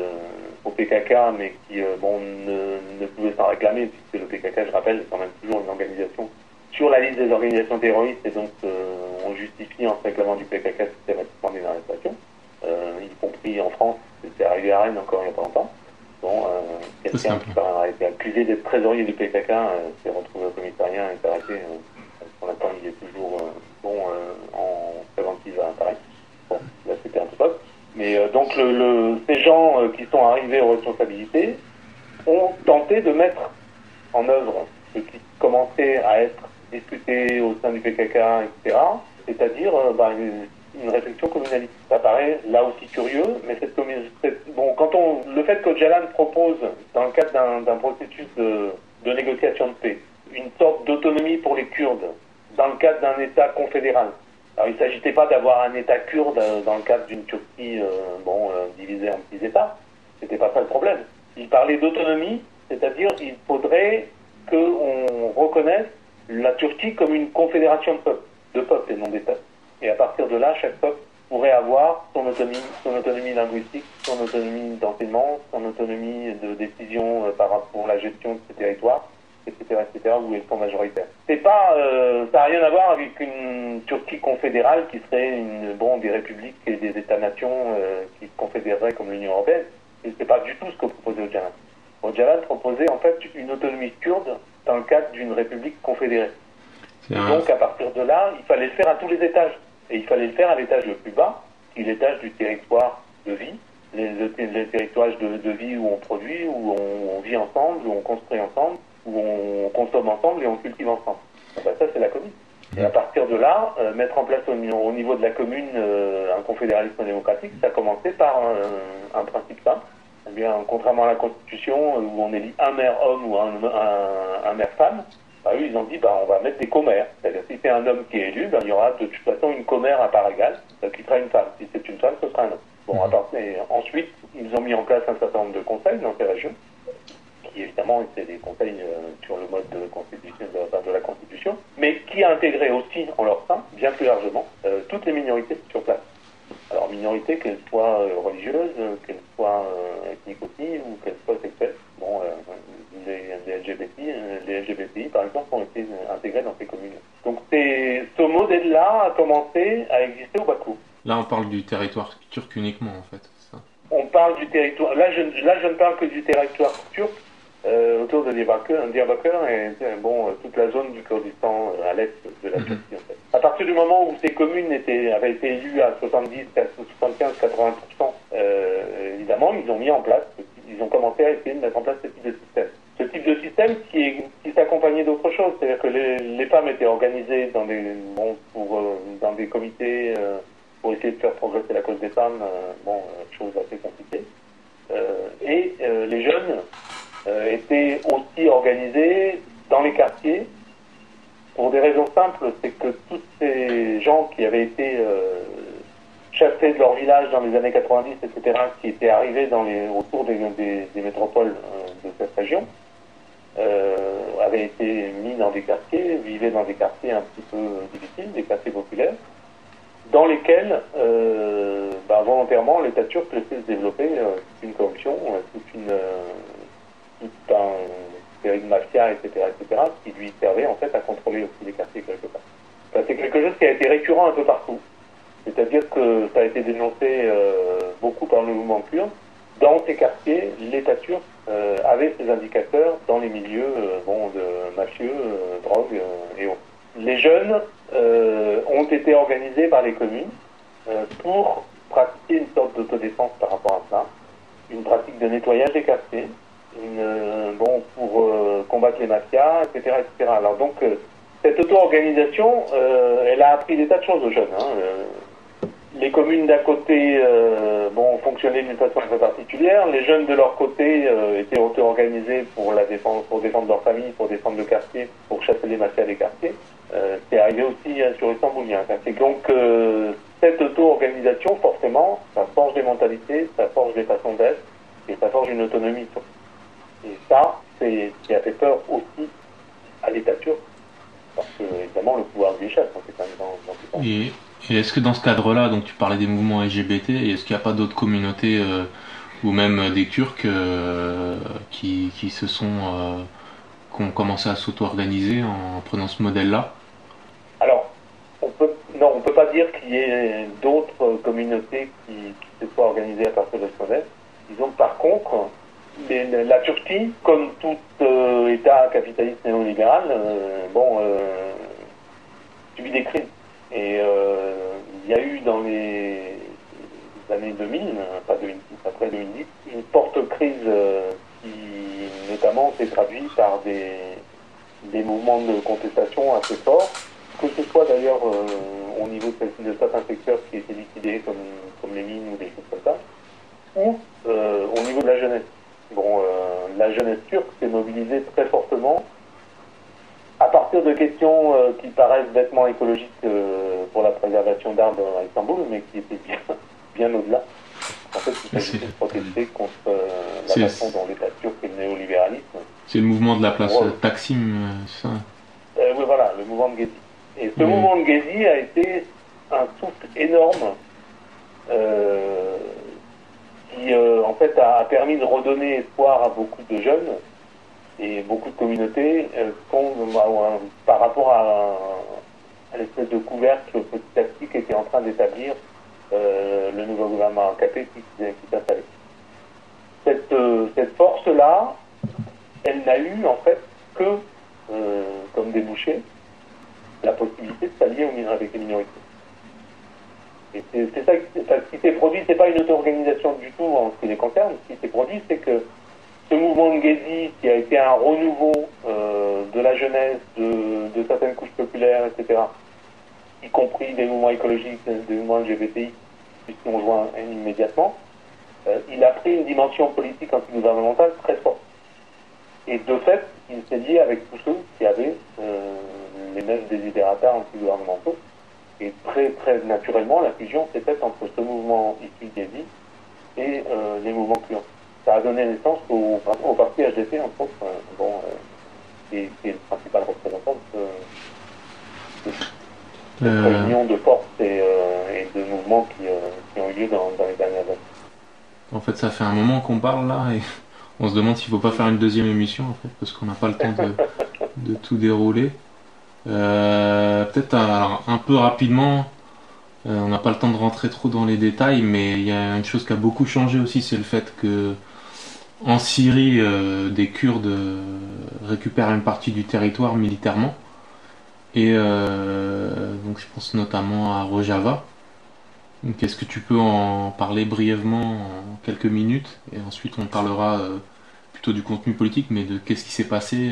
au PKK, mais qui, bon, ne, ne pouvaient s'en réclamer, puisque le PKK, je rappelle, est quand même toujours une organisation sur la liste des organisations terroristes, et donc on justifie en se réclamant du PKK systématiquement des arrestations, y compris en France, c'était arrivé à Rennes encore il n'y a pas longtemps. Bon, quelqu'un qui a été accusé d'être trésorier du PKK s'est retrouvé au commissariat et est arrêté. Pour l'instant, il est toujours bon euh, en préventive à Paris. Bon, là c'était un peu top. Mais euh, donc le, ces gens euh, qui sont arrivés aux responsabilités ont tenté de mettre en œuvre ce qui commençait à être discuté au sein du PKK, etc. C'est-à-dire bah, une, réflexion communaliste. Ça paraît là aussi curieux, mais cette quand on, le fait que Jalan propose, dans le cadre d'un processus de négociation de paix, une sorte d'autonomie pour les Kurdes, dans le cadre d'un État confédéral. Alors il ne s'agissait pas d'avoir un État kurde euh, dans le cadre d'une Turquie euh, bon, euh, divisée en petits États. C'était pas ça le problème. Il parlait d'autonomie, c'est-à-dire il faudrait qu'on reconnaisse la Turquie comme une confédération de peuples, de peuples et non d'États. Et à partir de là, chaque peuple pourrait avoir son autonomie, son autonomie linguistique, son autonomie d'enseignement, son autonomie de décision par rapport à la gestion de ses territoires, etc., etc., où ils sont majoritaires. C'est pas, euh, ça n'a rien à voir avec une Turquie confédérale qui serait une, bon, des républiques et des États-nations euh, qui se confédéreraient comme l'Union européenne. C'est pas du tout ce que proposait Öcalan. Öcalan proposait en fait une autonomie kurde dans le cadre d'une république confédérée. Donc à partir de là, il fallait le faire à tous les étages. Et il fallait le faire à l'étage le plus bas, qui est l'étage du territoire de vie, les, le- les territoires de, de vie où on produit, où on, on vit ensemble, où on construit ensemble, où on consomme ensemble et on cultive ensemble. Ah bah, ça, c'est la commune. Et à partir de là, euh, mettre en place au, ni- au niveau de la commune euh, un confédéralisme démocratique, ça a commencé par un, un principe simple. Eh bien, contrairement à la Constitution, euh, où on élit un maire homme ou un, un, un maire femme, bah, eux, ils ont dit, bah, on va mettre des commères. C'est-à-dire, si c'est un homme qui est élu, bah, il y aura de toute façon une commère à part égale, euh, qui sera une femme. Si c'est une femme, ce sera un homme. Bon, à part, et ensuite, ils ont mis en place un certain nombre de conseils dans ces régions, qui évidemment étaient des conseils euh, sur le mode de, constitution, de, la Constitution, mais qui a intégré aussi en leur sein, bien plus largement, euh, toutes les minorités sur place. Alors, minorités, qu'elles soient euh, religieuses, qu'elles soient ethniques aussi, ou qu'elles soient sexuelles. Bon, les, les, LGBT, euh, les LGBTI, par exemple, ont été intégrés dans ces communes. Donc, c'est, ce modèle-là a commencé à exister au Bakou.
Là, on parle du territoire turc uniquement, en fait. c'est ça?
On parle du territoire. Là, je, là, je ne parle que du territoire turc euh, autour de Diyarbakir, Diyarbakir et bon, euh, toute la zone du Kurdistan euh, à l'est de la
Mhm.
Turquie. En fait. À partir du moment où ces communes étaient, avaient été élues à 70, à 75, 80 euh, évidemment, ils ont mis en place, ils ont commencé à essayer de mettre en place ce type de système. Ce type de système qui, est- qui s'accompagnait d'autres choses, c'est-à-dire que les, les femmes étaient organisées dans des, bon, pour, euh, dans des comités euh, pour essayer de faire progresser la cause des femmes, euh, bon, chose assez compliquée. Euh, et euh, les jeunes euh, étaient aussi organisés dans les quartiers pour des raisons simples, c'est que tous ces gens qui avaient été euh, chassés de leur village dans les années 90, etc., qui étaient arrivés dans les, autour des, métropoles euh, de cette région, avaient été mis dans des quartiers, vivaient dans des quartiers un petit peu difficiles, des quartiers populaires, dans lesquels, bah, volontairement, l'État turc laissait se développer toute une corruption, toute une, tout un série de mafia, etc., etc., qui lui servait en fait à contrôler aussi les quartiers quelque part. C'est quelque chose qui a été récurrent un peu partout. C'est-à-dire que ça a été dénoncé euh, beaucoup par le mouvement kurde. Dans ces quartiers, l'État turc euh, avait ces indicateurs dans les milieux euh, bon, de mafieux, drogue et autres. Les jeunes ont été organisés par les communes pour pratiquer une sorte d'autodéfense par rapport à ça, une pratique de nettoyage des quartiers, euh, bon, pour euh, combattre les mafias, etc. etc. Alors donc, euh, cette auto-organisation, elle a appris des tas de choses aux jeunes. hein. Les communes d'un côté bon, fonctionnaient d'une façon très particulière, les jeunes de leur côté étaient auto-organisés pour, la défense, pour défendre leur famille, pour défendre le quartier, pour chasser les mafias des quartiers. C'est arrivé aussi hein, sur Istanbul. quartier. Donc cette auto-organisation, forcément, ça forge des mentalités, ça forge des façons d'être et ça forge une autonomie. Et ça, c'est ce qui a fait peur aussi à l'État turc, parce que évidemment le pouvoir échappe quand c'est quand même dans, dans temps.
Et, et est-ce que dans ce cadre-là, donc tu parlais des mouvements LGBT, est-ce qu'il n'y a pas d'autres communautés euh, ou même euh, des Turcs euh, qui, qui se sont euh, qui ont commencé à s'auto-organiser en prenant ce modèle-là?
Alors, on peut, non, on peut pas dire qu'il y ait d'autres communautés qui, qui se soient organisées à partir de ce modèle. Disons par contre, la Turquie, comme tout euh, État capitaliste néolibéral, euh, bon, euh, subit des crises. Et euh, il y a eu dans les années 2000, euh, pas 2010, après 2010, une forte crise qui notamment s'est traduite par des, des mouvements de contestation assez forts, que ce soit d'ailleurs au niveau de, de certains secteurs qui étaient liquidés comme, comme les mines ou des choses comme ça, ou au niveau de la jeunesse. Bon, euh, la jeunesse turque s'est mobilisée très fortement à partir de questions euh, qui paraissent bêtement écologiques euh, pour la préservation d'arbres à Istanbul, mais qui étaient bien, [laughs] bien au-delà. En fait, il s'agissait de protester contre euh, la façon dont l'État turc et le néolibéralisme
C'est le mouvement de la place
Ouais.
Taksim, ça
euh, oui, voilà, le mouvement de Gezi. Et ce
Oui.
mouvement de Gezi a été un souffle énorme qui, euh, en fait, a, permis de redonner espoir à beaucoup de jeunes et beaucoup de communautés qu'on- euh, par rapport à, l'espèce de couvercle petit à petit qu'était en train d'établir euh, le nouveau gouvernement AKP qui, qui s'installait. Cette, euh, cette force-là, elle n'a eu en fait que comme débouché la possibilité de s'allier avec les minorités. Et c'est ça, enfin, ce qui s'est produit, c'est pas une auto-organisation du tout en ce qui les concerne. Ce qui s'est produit, c'est que ce mouvement de Gezi, qui a été un renouveau euh, de la jeunesse, de, certaines couches populaires, etc., y compris des mouvements écologiques, des mouvements LGBTI, qui ont joint immédiatement, euh, il a pris une dimension politique antigouvernementale très forte. Et de fait, il s'est lié avec tous ceux qui avaient euh, les mêmes désidératas antigouvernementaux. Et très, très naturellement, la fusion s'est faite entre ce mouvement issu de Gezi et euh, les mouvements clients. Ça a donné naissance au, au parti HDP, autres, euh, bon, euh, qui, est, qui est le principal représentant de, ce- de cette réunion de forces et, et de mouvements qui, qui ont eu lieu dans, dans les dernières années.
En fait, ça fait un moment qu'on parle là et on se demande s'il faut pas faire une deuxième émission en fait, parce qu'on n'a pas le temps de, de tout dérouler. Euh, Peut-être un peu rapidement, euh, on n'a pas le temps de rentrer trop dans les détails, mais il y a une chose qui a beaucoup changé aussi, c'est le fait que en Syrie, euh, des Kurdes récupèrent une partie du territoire militairement. Et donc je pense notamment à Rojava. Est-ce que tu peux en parler brièvement en quelques minutes? Et ensuite on parlera plutôt du contenu politique, mais de qu'est-ce qui s'est passé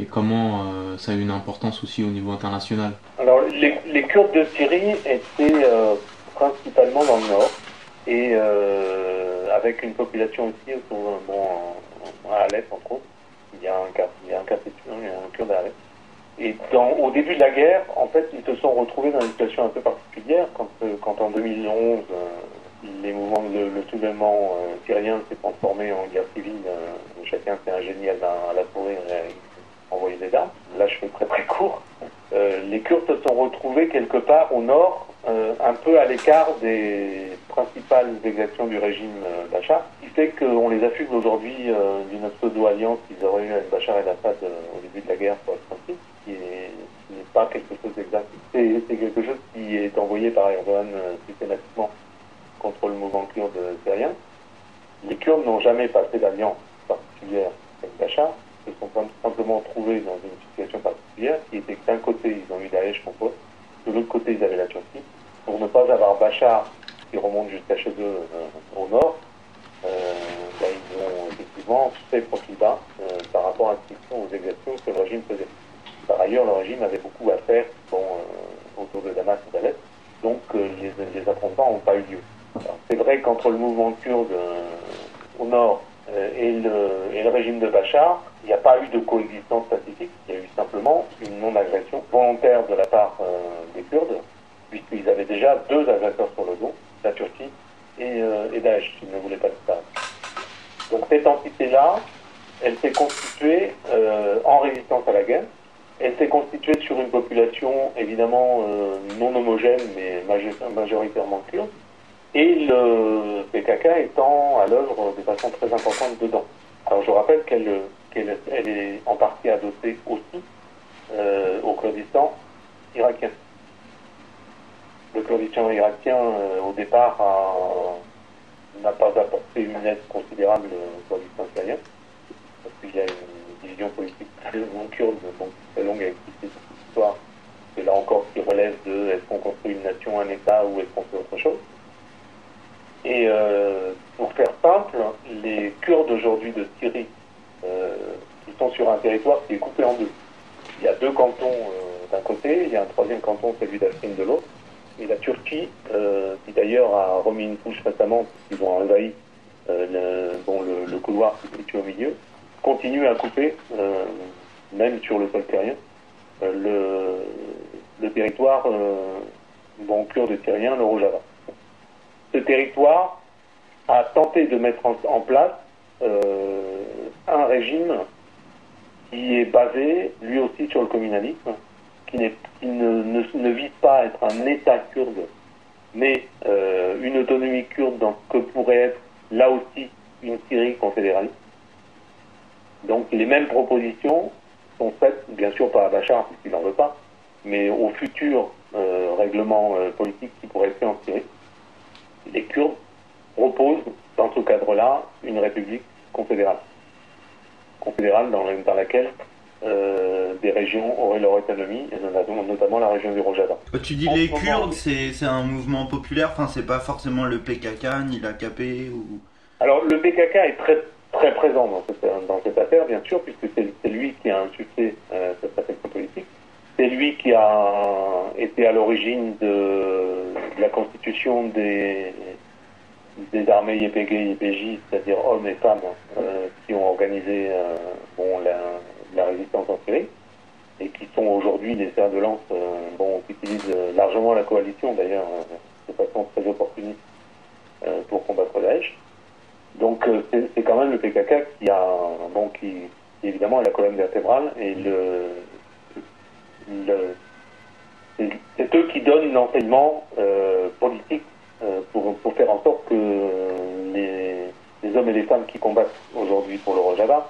et comment euh, ça a eu une importance aussi au niveau international.
Alors, les, Kurdes de Syrie étaient euh, principalement dans le nord et euh, avec une population aussi autour, bon, à Alep, entre autres. Il y a un quartier, il y a un il y a un Kurde à Alep. Et au début de la guerre, en fait, ils se sont retrouvés dans une situation un peu particulière quand, quand en 2011, euh, les mouvements, le, le syrien s'est transformé en guerre civile. chacun s'est ingénié à la, à la sourire envoyer des armes. Là, je fais très très court. Euh, les Kurdes se sont retrouvés quelque part au nord, euh, un peu à l'écart des principales exactions du régime euh, Bachar, ce qui fait qu'on les affuble aujourd'hui d'une pseudo-alliance qu'ils auraient eue avec Bachar el-Assad au début de la guerre pour être tranquille, qui est- qui n'est pas quelque chose d'exact. C'est quelque chose qui est envoyé par Erdogan systématiquement contre le mouvement kurde syrien. Les Kurdes n'ont jamais passé d'alliance, particulière avec Bachar, se sont simplement trouvés dans une situation particulière qui était que d'un côté, ils ont eu Daesh contre eux, de l'autre côté, ils avaient la Turquie. Pour ne pas avoir Bachar qui remonte jusqu'à chez eux euh, au nord, euh, ben, ils ont effectivement fait profil bas euh, par rapport à ce qu'ils aux exactions que le régime faisait. Par ailleurs, le régime avait beaucoup à faire bon, autour de Damas et d'Alep, donc les, les affrontements n'ont pas eu lieu. C'est vrai qu'entre le mouvement kurde au nord et le, et, le, régime de Bachar, il n'y a pas eu de coexistence pacifique, il y a eu simplement une non-agression volontaire de la part des Kurdes, puisqu'ils avaient déjà deux agresseurs sur le dos, la Turquie et, euh, Daesh, qui ne voulait pas de ça. Donc cette entité-là, elle s'est constituée euh, en résistance à la guerre. Elle s'est constituée sur une population évidemment euh, non homogène, mais majoritairement kurde. Et le PKK étant à l'œuvre de façon très importante dedans. Alors je rappelle qu'elle elle est en partie adossée aussi au Kurdistan irakien le Kurdistan irakien, euh, au départ, n'a pas apporté une aide considérable au Kurdistan syrien, parce qu'il y a une division politique très non kurde, donc très longue à expliquer cette histoire. Et là encore, qui relève de est-ce qu'on construit une nation, un État, ou est-ce qu'on fait autre chose? Et euh, pour faire simple, les Kurdes aujourd'hui de Syrie, euh, ils sont sur un territoire qui est coupé en deux. Il y a deux cantons d'un côté, il y a un troisième canton, celui d'Afrine de l'autre. Et la Turquie, euh, qui d'ailleurs a remis une couche récemment, puisqu'ils ont envahi euh, le, bon, le, couloir qui se situe au milieu, continue à couper, euh, même sur le sol terrien, le, le, territoire bon, kurde syrien, le Rojava. Ce territoire a tenté de mettre en, place un régime qui est basé lui aussi sur le communalisme, qui, ne, vise pas à être un État kurde, mais euh, une autonomie kurde dans ce que pourrait être là aussi une Syrie confédéraliste. Donc les mêmes propositions sont faites, bien sûr pas à Bachar, puisqu'il n'en veut pas, mais au futur euh, règlement euh, politique qui pourrait être en Syrie. Les Kurdes proposent, dans ce cadre-là, une république confédérale. Confédérale dans, dans laquelle euh, des régions auraient leur autonomie, et notamment la région du Rojava.
Euh, tu dis les Kurdes, c'est un mouvement populaire, enfin c'est pas forcément le PKK ni l'AKP ou...
Alors le PKK est très très présent dans cette, dans cette affaire, bien sûr, puisque c'est lui qui a insulté euh, cette affaire politique. C'est lui qui a été à l'origine de, la constitution des, armées YPG, YPJ, c'est-à-dire hommes et femmes euh, qui ont organisé euh, la, résistance en Syrie, et qui sont aujourd'hui des fers de lance, euh, qui utilisent euh, largement la coalition d'ailleurs, de façon très opportuniste, pour combattre Daesh. Donc c'est quand même le PKK qui a, bon, qui, évidemment la colonne vertébrale et le, c'est eux qui donnent l'enseignement politique pour, pour, faire en sorte que les, hommes et les femmes qui combattent aujourd'hui pour le Rojava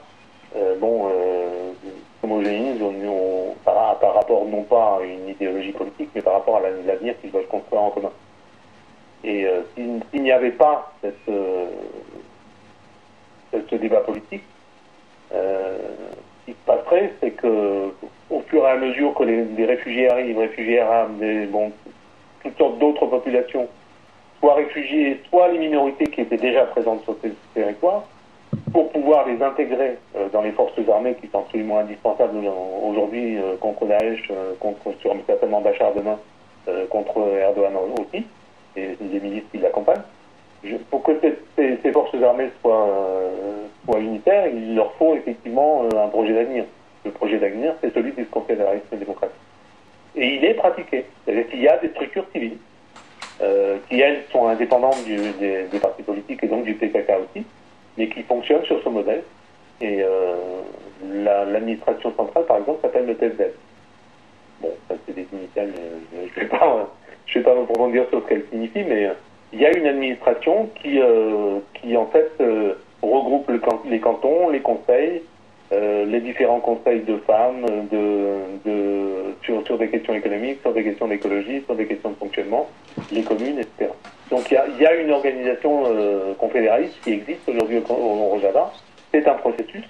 euh, bon, euh, par, rapport non pas à une idéologie politique, mais par rapport à l'avenir qu'ils veulent construire en commun. Et euh, s'il n'y avait pas euh, ce débat politique, euh, qui se passerait, c'est que au fur et à mesure que les, réfugiés arrivent, réfugiés arabes, bon, toutes sortes d'autres populations, soit réfugiés, soit les minorités qui étaient déjà présentes sur ces territoires, pour pouvoir les intégrer euh, dans les forces armées qui sont absolument indispensables aujourd'hui euh, contre Daesh, euh, contre certainement Bachar demain, contre Erdogan aussi, et les milices qui l'accompagnent. Pour que ces, ces, forces armées soient, soient, unitaires, il leur faut effectivement un projet d'avenir. Le projet d'avenir, c'est celui du confédéralisme démocratique. Et il est pratiqué. C'est-à-dire qu'il y a des structures civiles qui, elles, sont indépendantes du, des, des partis politiques et donc du PKK aussi, mais qui fonctionne sur ce modèle. Et euh, l'administration centrale, par exemple, s'appelle le TSDF. Bon, ça c'est des initiales, je ne vais pas, je vais pas sur ce qu'elle signifie, mais euh, il y a une administration qui, euh, qui en fait regroupe les cantons, les conseils, les différents conseils de femmes, de, de, sur, sur des questions économiques, sur des questions d'écologie, sur des questions de fonctionnement, les communes, etc. Donc il y a, une organisation euh, confédéraliste qui existe aujourd'hui au, Rojava c'est un processus.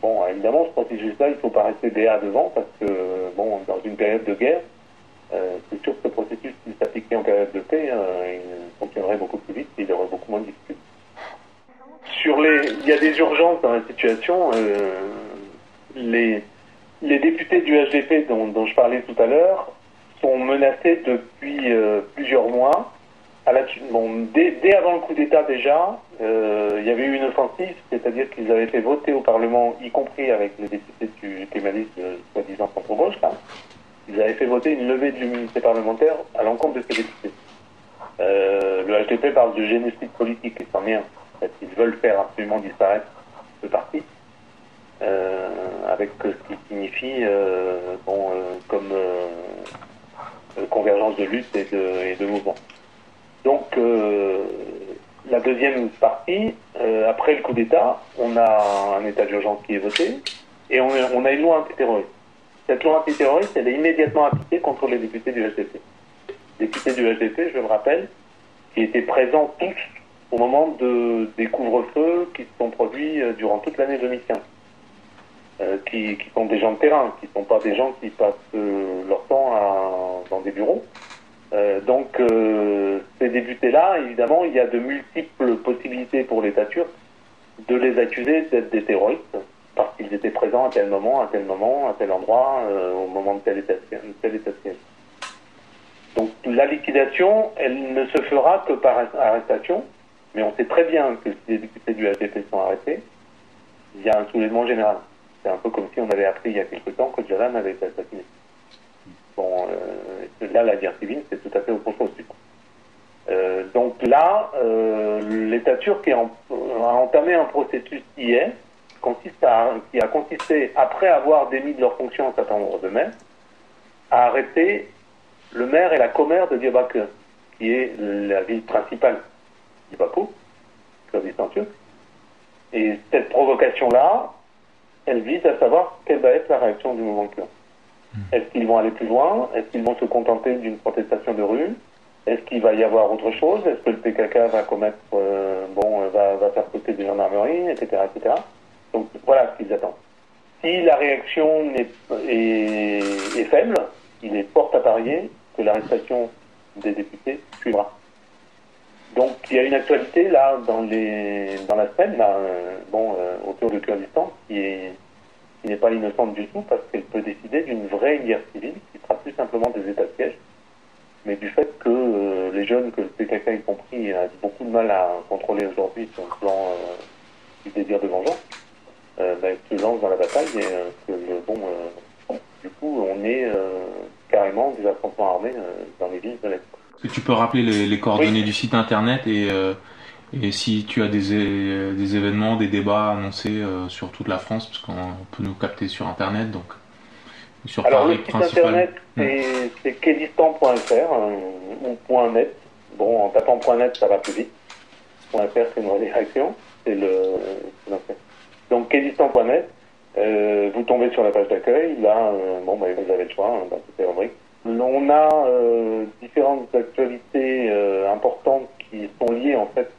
Bon, évidemment, ce processus-là, il ne faut pas rester BA devant parce que, bon, dans une période de guerre, euh, c'est sûr que ce processus, s'il s'appliquait en période de paix, euh, il fonctionnerait beaucoup plus vite et il aurait beaucoup moins de difficultés. Sur les, il y a des urgences dans la situation. Euh, les, les députés du HDP dont, je parlais tout à l'heure sont menacés depuis euh, plusieurs mois. Bon, dès, avant le coup d'État déjà, il y avait eu une offensive, c'est-à-dire qu'ils avaient fait voter au Parlement, y compris avec les députés du Kémaliste, euh, soi-disant là, ils avaient fait voter une levée de l'immunité parlementaire à l'encontre de ces députés. Euh, le HDP parle de génocide politique, et sans rien. En fait, ils veulent faire absolument disparaître ce parti, euh, avec ce qui signifie, euh, bon, comme convergence de lutte et de, mouvement. Donc, la deuxième partie, après le coup d'État, on a un état d'urgence qui est voté et on, on a une loi antiterroriste. Cette loi antiterroriste, elle est immédiatement appliquée contre les députés du HDP. Les députés du HDP, je me rappelle, qui étaient présents tous au moment de, des couvre-feux qui se sont produits euh, durant toute l'année 2015. Euh, qui, qui sont des gens de terrain, qui ne sont pas des gens qui passent euh, leur temps dans des bureaux. Euh, donc, ces députés-là, évidemment, il y a de multiples possibilités pour l'État turc de les accuser d'être des terroristes, parce qu'ils étaient présents à tel moment, à tel moment, à tel endroit, euh, au moment de tel état, de. Donc, la liquidation, elle ne se fera que par arrestation, mais on sait très bien que si les députés du HDP sont arrêtés, il y a un soulèvement général. C'est un peu comme si on avait appris il y a quelque temps que Jalan avait été assassiné. Bon, euh, là, la guerre civile, c'est tout à fait autre chose. Euh, donc là, l'État turc a entamé un processus hier consiste à- qui a consisté, après avoir démis de leurs fonctions un certain nombre de maires, à arrêter le maire et la commère de Diyarbakir, qui est la ville principale du Bakou, Kurdistan turc. Et cette provocation-là, elle vise à savoir quelle va être la réaction du mouvement kurde. Est-ce qu'ils vont aller plus loin? Est-ce qu'ils vont se contenter d'une protestation de rue? Est-ce qu'il va y avoir autre chose? Est-ce que le PKK va commettre, euh, bon, euh, va, va faire sauter des gendarmeries, etc., etc. Donc voilà ce qu'ils attendent. Si la réaction est, faible, il est fort à parier que l'arrestation des députés suivra. Donc il y a une actualité là dans les dans la semaine là, euh, bon euh, autour du Kurdistan qui est qui n'est pas innocente du tout parce qu'elle peut décider d'une vraie guerre civile qui sera plus simplement des états de siège, mais du fait que euh, les jeunes que le PKK y compris a beaucoup de mal à contrôler aujourd'hui sur le plan du désir de vengeance, ben, se lancent dans la bataille et euh, que bon euh, du coup on est carrément des affrontements armés dans les villes de l'Est.
Est-ce que tu peux rappeler les, les coordonnées du site internet et, et si tu as des, événements, des débats annoncés sur toute la France, parce qu'on peut nous capter sur internet, donc sur
Alors
Paris
le site internet c'est c'est kédistan.fr euh, ou .net. Bon, en tapant .net ça va plus vite. .fr c'est une redirection, c'est le. Donc kédistan.net, euh, vous tombez sur la page d'accueil, là euh, bon bah, vous avez le choix hein, dans toutes les. On a euh, différentes actualités euh, importantes qui sont liées en fait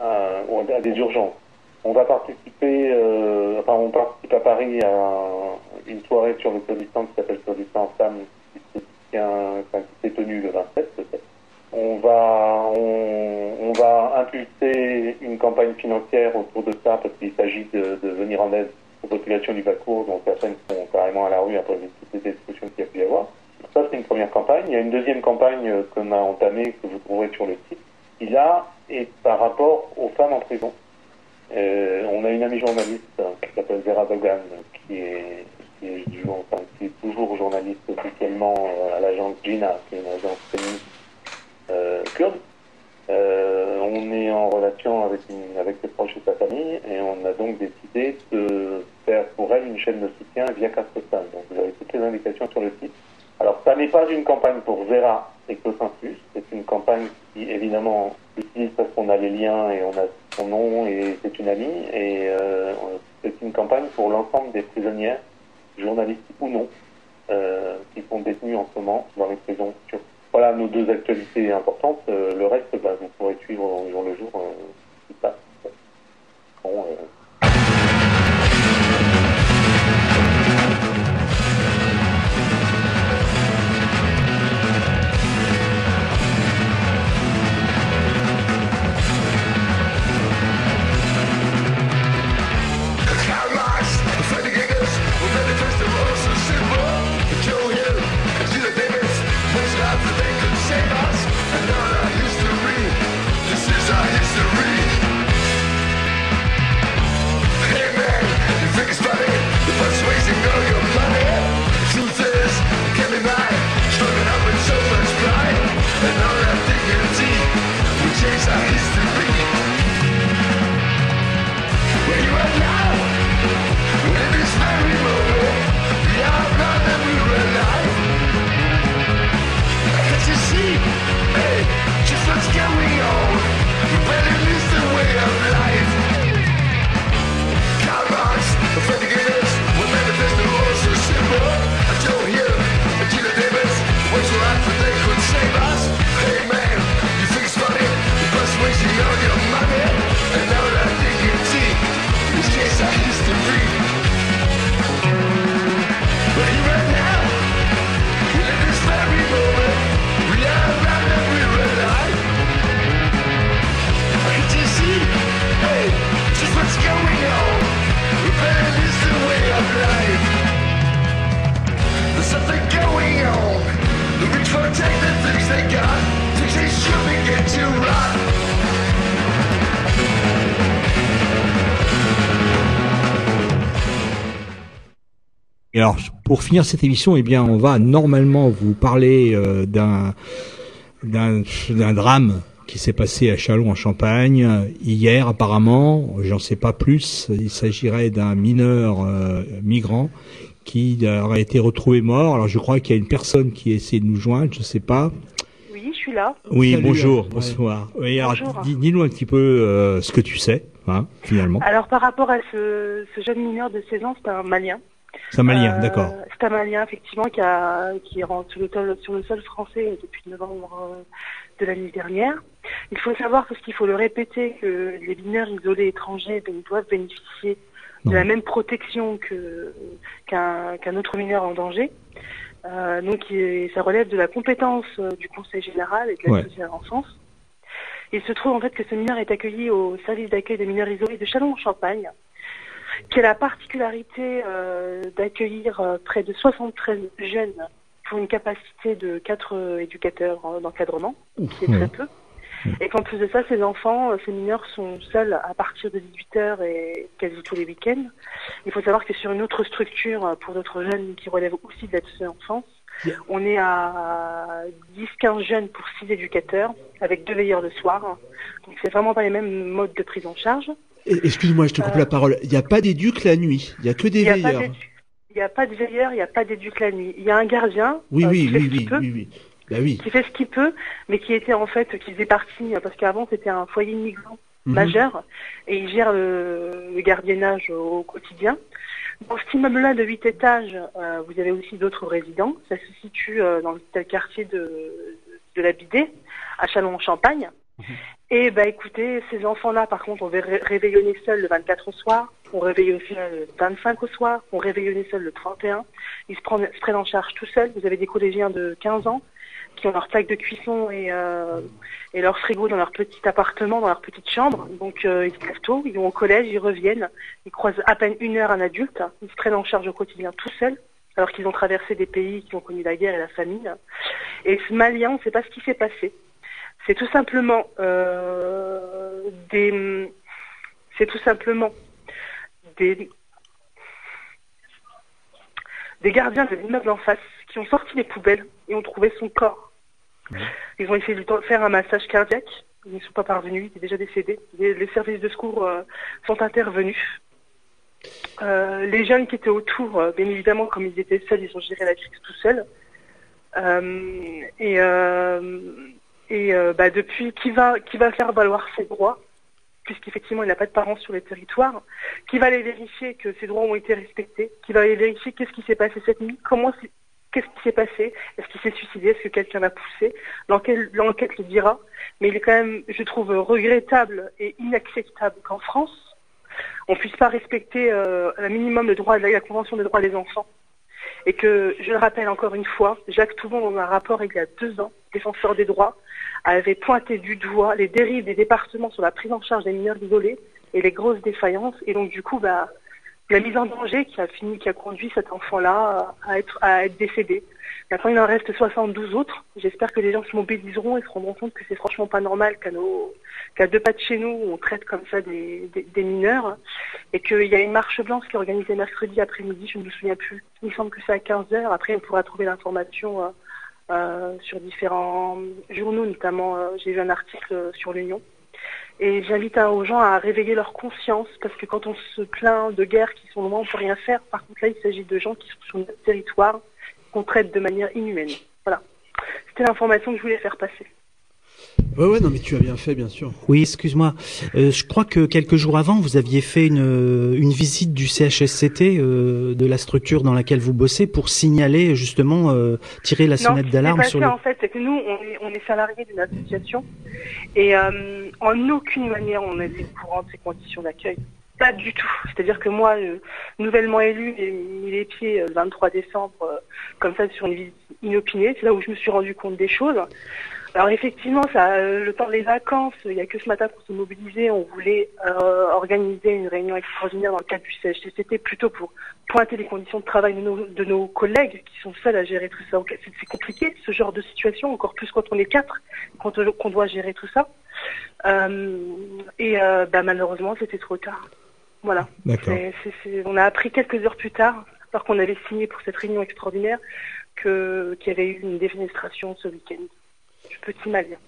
à, des urgences. On va participer, enfin on participe à Paris à une soirée sur le Kurdistan qui s'appelle Kurdistan Femmes qui s'est tenue le 27 peut-être. On va, on, on va impulser une campagne financière autour de ça parce qu'il s'agit de, de venir en aide aux populations du Bakour dont certaines sont carrément à la rue après toutes les discussions qu'il y a pu y avoir. Ça, c'est une première campagne. Il y a une deuxième campagne euh, qu'on a entamée, que vous trouverez sur le site, qui là est par rapport aux femmes en prison. Euh, on a une amie journaliste euh, qui s'appelle Vera Dogan, qui est, qui est, enfin, qui est toujours journaliste officiellement euh, à l'agence GINA, qui est une agence féministe kurde. Euh, on est en relation avec, une, avec ses proches et sa famille et on a donc décidé de faire pour elle une chaîne de soutien via Castrostal. Donc vous avez toutes les indications sur le site. Alors ça n'est pas une campagne pour Vera et Consensus, c'est une campagne qui évidemment utilise parce qu'on a les liens et on a son nom et c'est une amie et euh, c'est une campagne pour l'ensemble des prisonnières, journalistes ou non, euh, qui sont détenues en ce moment dans les prisons turques. Voilà nos deux actualités importantes. Euh, le reste, bah, vous pourrez suivre au jour le jour euh,
finir cette émission, eh bien, on va normalement vous parler euh, d'un drame qui s'est passé à Châlons en Champagne hier apparemment, j'en sais pas plus, il s'agirait d'un mineur euh, migrant qui aurait été retrouvé mort. Alors je crois qu'il y a une personne qui a essayé de nous joindre, je sais pas.
Oui, je suis là.
Oui,
Salut,
bonjour,
ouais.
bonsoir. Oui,
Bonjour.
dis-nous un petit peu euh, ce que tu sais, hein, finalement.
Alors par rapport à ce, ce jeune mineur de 16 ans, c'est un Malien.
C'est un Malien,
Euh,
d'accord.
C'est un Malien, effectivement, qui, a, qui rentre sur le, sol, sur le sol français depuis novembre euh, de l'année dernière. Il faut savoir, parce qu'il faut le répéter, que les mineurs isolés étrangers ben, doivent bénéficier de la même protection qu'un autre mineur en danger. Euh, donc ça relève de la compétence du Conseil général et de la
Ouais.
sociale enfance. Il se trouve en fait que ce mineur est accueilli au service d'accueil des mineurs isolés de Châlons-en-Champagne, qui a la particularité euh, d'accueillir euh, près de 73 jeunes pour une capacité de 4 éducateurs euh, d'encadrement, qui est très peu. Et qu'en plus de ça, ces enfants, euh, ces mineurs sont seuls à partir de 18h et quasi tous les week-ends. Il faut savoir que sur une autre structure euh, pour d'autres jeunes qui relèvent aussi de l'aide enfance, on est à 10-15 jeunes pour 6 éducateurs avec deux veilleurs le soir. Donc c'est vraiment pas les mêmes modes de prise en charge.
Excuse-moi, je te coupe
Euh,
la parole. Il n'y a pas d'éduc la nuit. Il n'y a que des
n'y a,
veilleurs.
il y a pas de veilleur, il n'y a pas d'éduc la nuit. Il y a un gardien
Oui,
euh,
oui,
qui fait
oui,
ce qu'il
oui,
peut,
oui, oui. Bah
qui fait ce qu'il peut, mais qui était en fait, qui faisait partie, parce qu'avant c'était un foyer de migrants
Mhm.
majeur, et il gère le, le gardiennage au quotidien. Dans cet immeuble-là de 8 étages, euh, vous avez aussi d'autres résidents. Ça se situe euh, dans le quartier de, de la Bidée, à Chalon-en-Champagne. Et bah écoutez, ces enfants-là, par contre, on ré- réveillonner seuls le 24 au soir, on réveille aussi le 25 au soir, on réveillonner seuls le 31. Ils se prennent, se prennent en charge tout seuls. Vous avez des collégiens de 15 ans qui ont leur plaque de cuisson et, euh, et leur frigo dans leur petit appartement, dans leur petite chambre. Donc euh, ils se lèvent tôt, ils vont au collège, ils reviennent, ils croisent à peine une heure un adulte, ils se prennent en charge au quotidien tout seuls, alors qu'ils ont traversé des pays qui ont connu la guerre et la famine. Et ce Malien, on ne sait pas ce qui s'est passé. C'est tout simplement euh, des, c'est tout simplement des, des gardiens de l'immeuble en face qui ont sorti les poubelles et ont trouvé son corps. Ils ont essayé de lui faire un massage cardiaque. Ils ne sont pas parvenus, il est déjà décédé. Les, les services de secours euh, sont intervenus. Euh, les jeunes qui étaient autour, euh, bien évidemment, comme ils étaient seuls, ils ont géré la crise tout seuls. Et euh, et euh, bah, depuis, qui va, qui va faire valoir ses droits, puisqu'effectivement il n'a pas de parents sur les territoires, qui va aller vérifier que ses droits ont été respectés, qui va aller vérifier qu'est-ce qui s'est passé cette nuit, comment qu'est-ce qui s'est passé, est-ce qu'il s'est suicidé, est-ce que quelqu'un l'a poussé, l'enquête, le dira, mais il est quand même, je trouve, regrettable et inacceptable qu'en France, on puisse pas respecter euh, un minimum le droit, la, la Convention des droits des enfants. Et que, je le rappelle encore une fois, Jacques Toubon, dans un rapport il y a deux ans, défenseur des droits, avait pointé du doigt les dérives des départements sur la prise en charge des mineurs isolés et les grosses défaillances. Et donc, du coup, bah, la mise en danger qui a fini, qui a conduit cet enfant-là à être, à être décédé. Maintenant, il en reste 72 autres. J'espère que les gens se mobiliseront et se rendront compte que c'est franchement pas normal qu'à deux pas de chez nous, on traite comme ça des, des, mineurs. Et qu'il y a une marche blanche qui est organisée mercredi après-midi, je ne me souviens plus. Il me semble que c'est à 15h. Après, on pourra trouver l'information euh, sur différents journaux, notamment, euh, j'ai vu un article euh, sur l'Union. Et j'invite hein, aux gens à réveiller leur conscience, parce que quand on se plaint de guerres qui sont loin, on peut rien faire. Par contre, là, il s'agit de gens qui sont sur notre territoire, qu'on traite de manière inhumaine. Voilà. C'était l'information que je voulais faire passer.
Ouais, ouais, non, mais tu as bien fait, bien sûr.
Oui, excuse-moi. Euh, je crois que quelques jours avant, vous aviez fait une, euh, une visite du CHSCT, euh, de la structure dans laquelle vous bossez, pour signaler justement, euh, tirer la
Non,
sonnette d'alarme sur le...
en fait, c'est que nous, on est, on est salariés d'une association et euh, en aucune manière on est au courant de ces conditions d'accueil. Pas du tout. C'est-à-dire que moi, euh, nouvellement élu, j'ai mis les pieds euh, le 23 décembre, euh, comme ça, sur une visite inopinée. C'est là où je me suis rendu compte des choses. Alors effectivement, ça, euh, le temps des vacances, il n'y a que ce matin qu'on s'est mobilisé. On voulait euh, organiser une réunion extraordinaire dans le cadre du CHCCT, plutôt pour pointer les conditions de travail de nos, de nos collègues qui sont seuls à gérer tout ça. C'est compliqué ce genre de situation, encore plus quand on est quatre, quand on, qu'on doit gérer tout ça. Euh, et euh, bah, malheureusement, c'était trop tard. Voilà. On a appris quelques heures plus tard, alors qu'on avait signé pour cette réunion extraordinaire qu'il y avait eu une défenestration ce week-end. Je peux t'imaginer.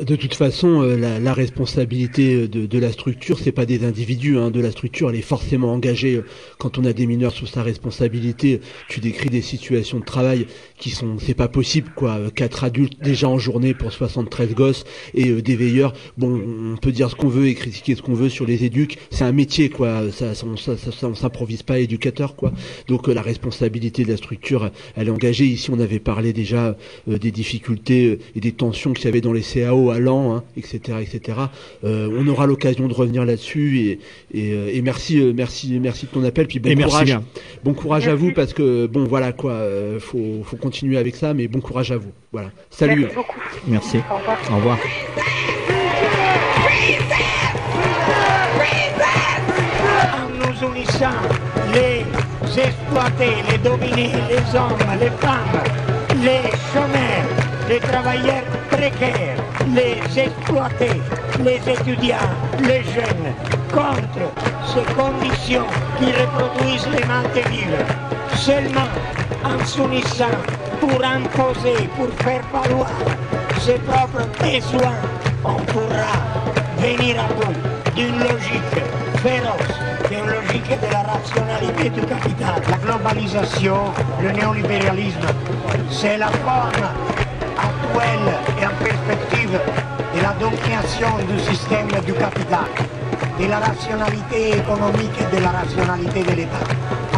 De toute façon, euh, la, responsabilité de, de, la structure, c'est pas des individus. Hein, de la structure, elle est forcément engagée. Euh, quand on a des mineurs sous sa responsabilité, tu décris des situations de travail qui sont, c'est pas possible, quoi. Euh, quatre adultes déjà en journée pour 73 gosses et des veilleurs. Bon, on peut dire ce qu'on veut et critiquer ce qu'on veut sur les éduques. C'est un métier, quoi. Ça, ça, ça, ça on s'improvise pas éducateur, quoi. Donc la responsabilité de la structure, elle est engagée. Ici, on avait parlé déjà des difficultés et des tensions qu'il y avait dans les CAO allant, hein, etc., etc. Euh, on aura l'occasion de revenir là-dessus et, et, euh, et, merci, euh, merci, merci de ton appel. Puis bon courage, bon courage à vous parce que bon voilà quoi, euh, faut, faut continuer avec ça, mais bon courage à vous. Voilà. Salut.
Merci. Beaucoup.
merci.
Au revoir.
Au revoir.
nous unissant les exploités, les dominés, les hommes, les femmes, les chômeurs, les travailleurs précaires, les exploités, les étudiants, les jeunes, contre ces conditions qui reproduisent les maintenir. Seulement en s'unissant pour imposer, pour faire valoir ses propres besoins, on pourra venir à bout d'une logique féroce, d'une logique de la rationalité du capital. La globalisation, le néolibéralisme, c'est la forme actuelle perspective de la domination du système du capital, de la rationalité économique et de la rationalité de l'État.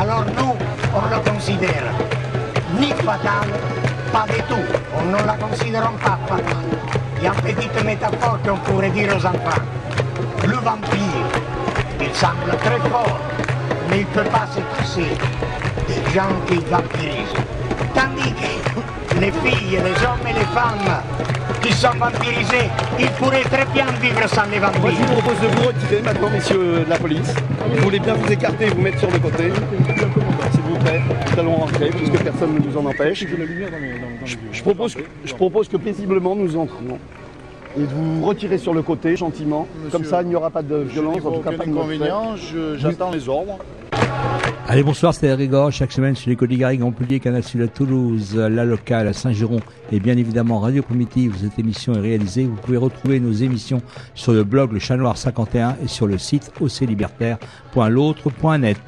Alors nous, on le considère ni fatal, pas du tout. On ne la considère pas fatale. Il y a une petite métaphore qu'on pourrait dire aux enfants. Le vampire, il semble très fort, mais il ne peut pas se passer des gens qui vampirisent. Tandis que les filles, les hommes et les femmes qui sont vampirisés, ils pourraient très bien vivre sans les vampires.
Moi, je vous propose de vous retirer maintenant, messieurs de la police. Vous voulez bien vous écarter et vous mettre sur le côté. S'il vous plaît, nous allons rentrer puisque personne ne nous en empêche. Je, je, propose, je propose que paisiblement nous entrions et de vous retirer sur le côté gentiment.
Monsieur,
Comme ça, il n'y aura pas de violence, en tout cas pas de
j'attends les ordres.
Allez, bonsoir, c'est Rigor. Chaque semaine sur les côtes Garrigues, Montpellier, Canal Sud à Toulouse, la locale à Saint-Giron et bien évidemment Radio Primitive. Cette émission est réalisée. Vous pouvez retrouver nos émissions sur le blog Le Chat Noir 51 et sur le site oclibertaire.l'autre.net.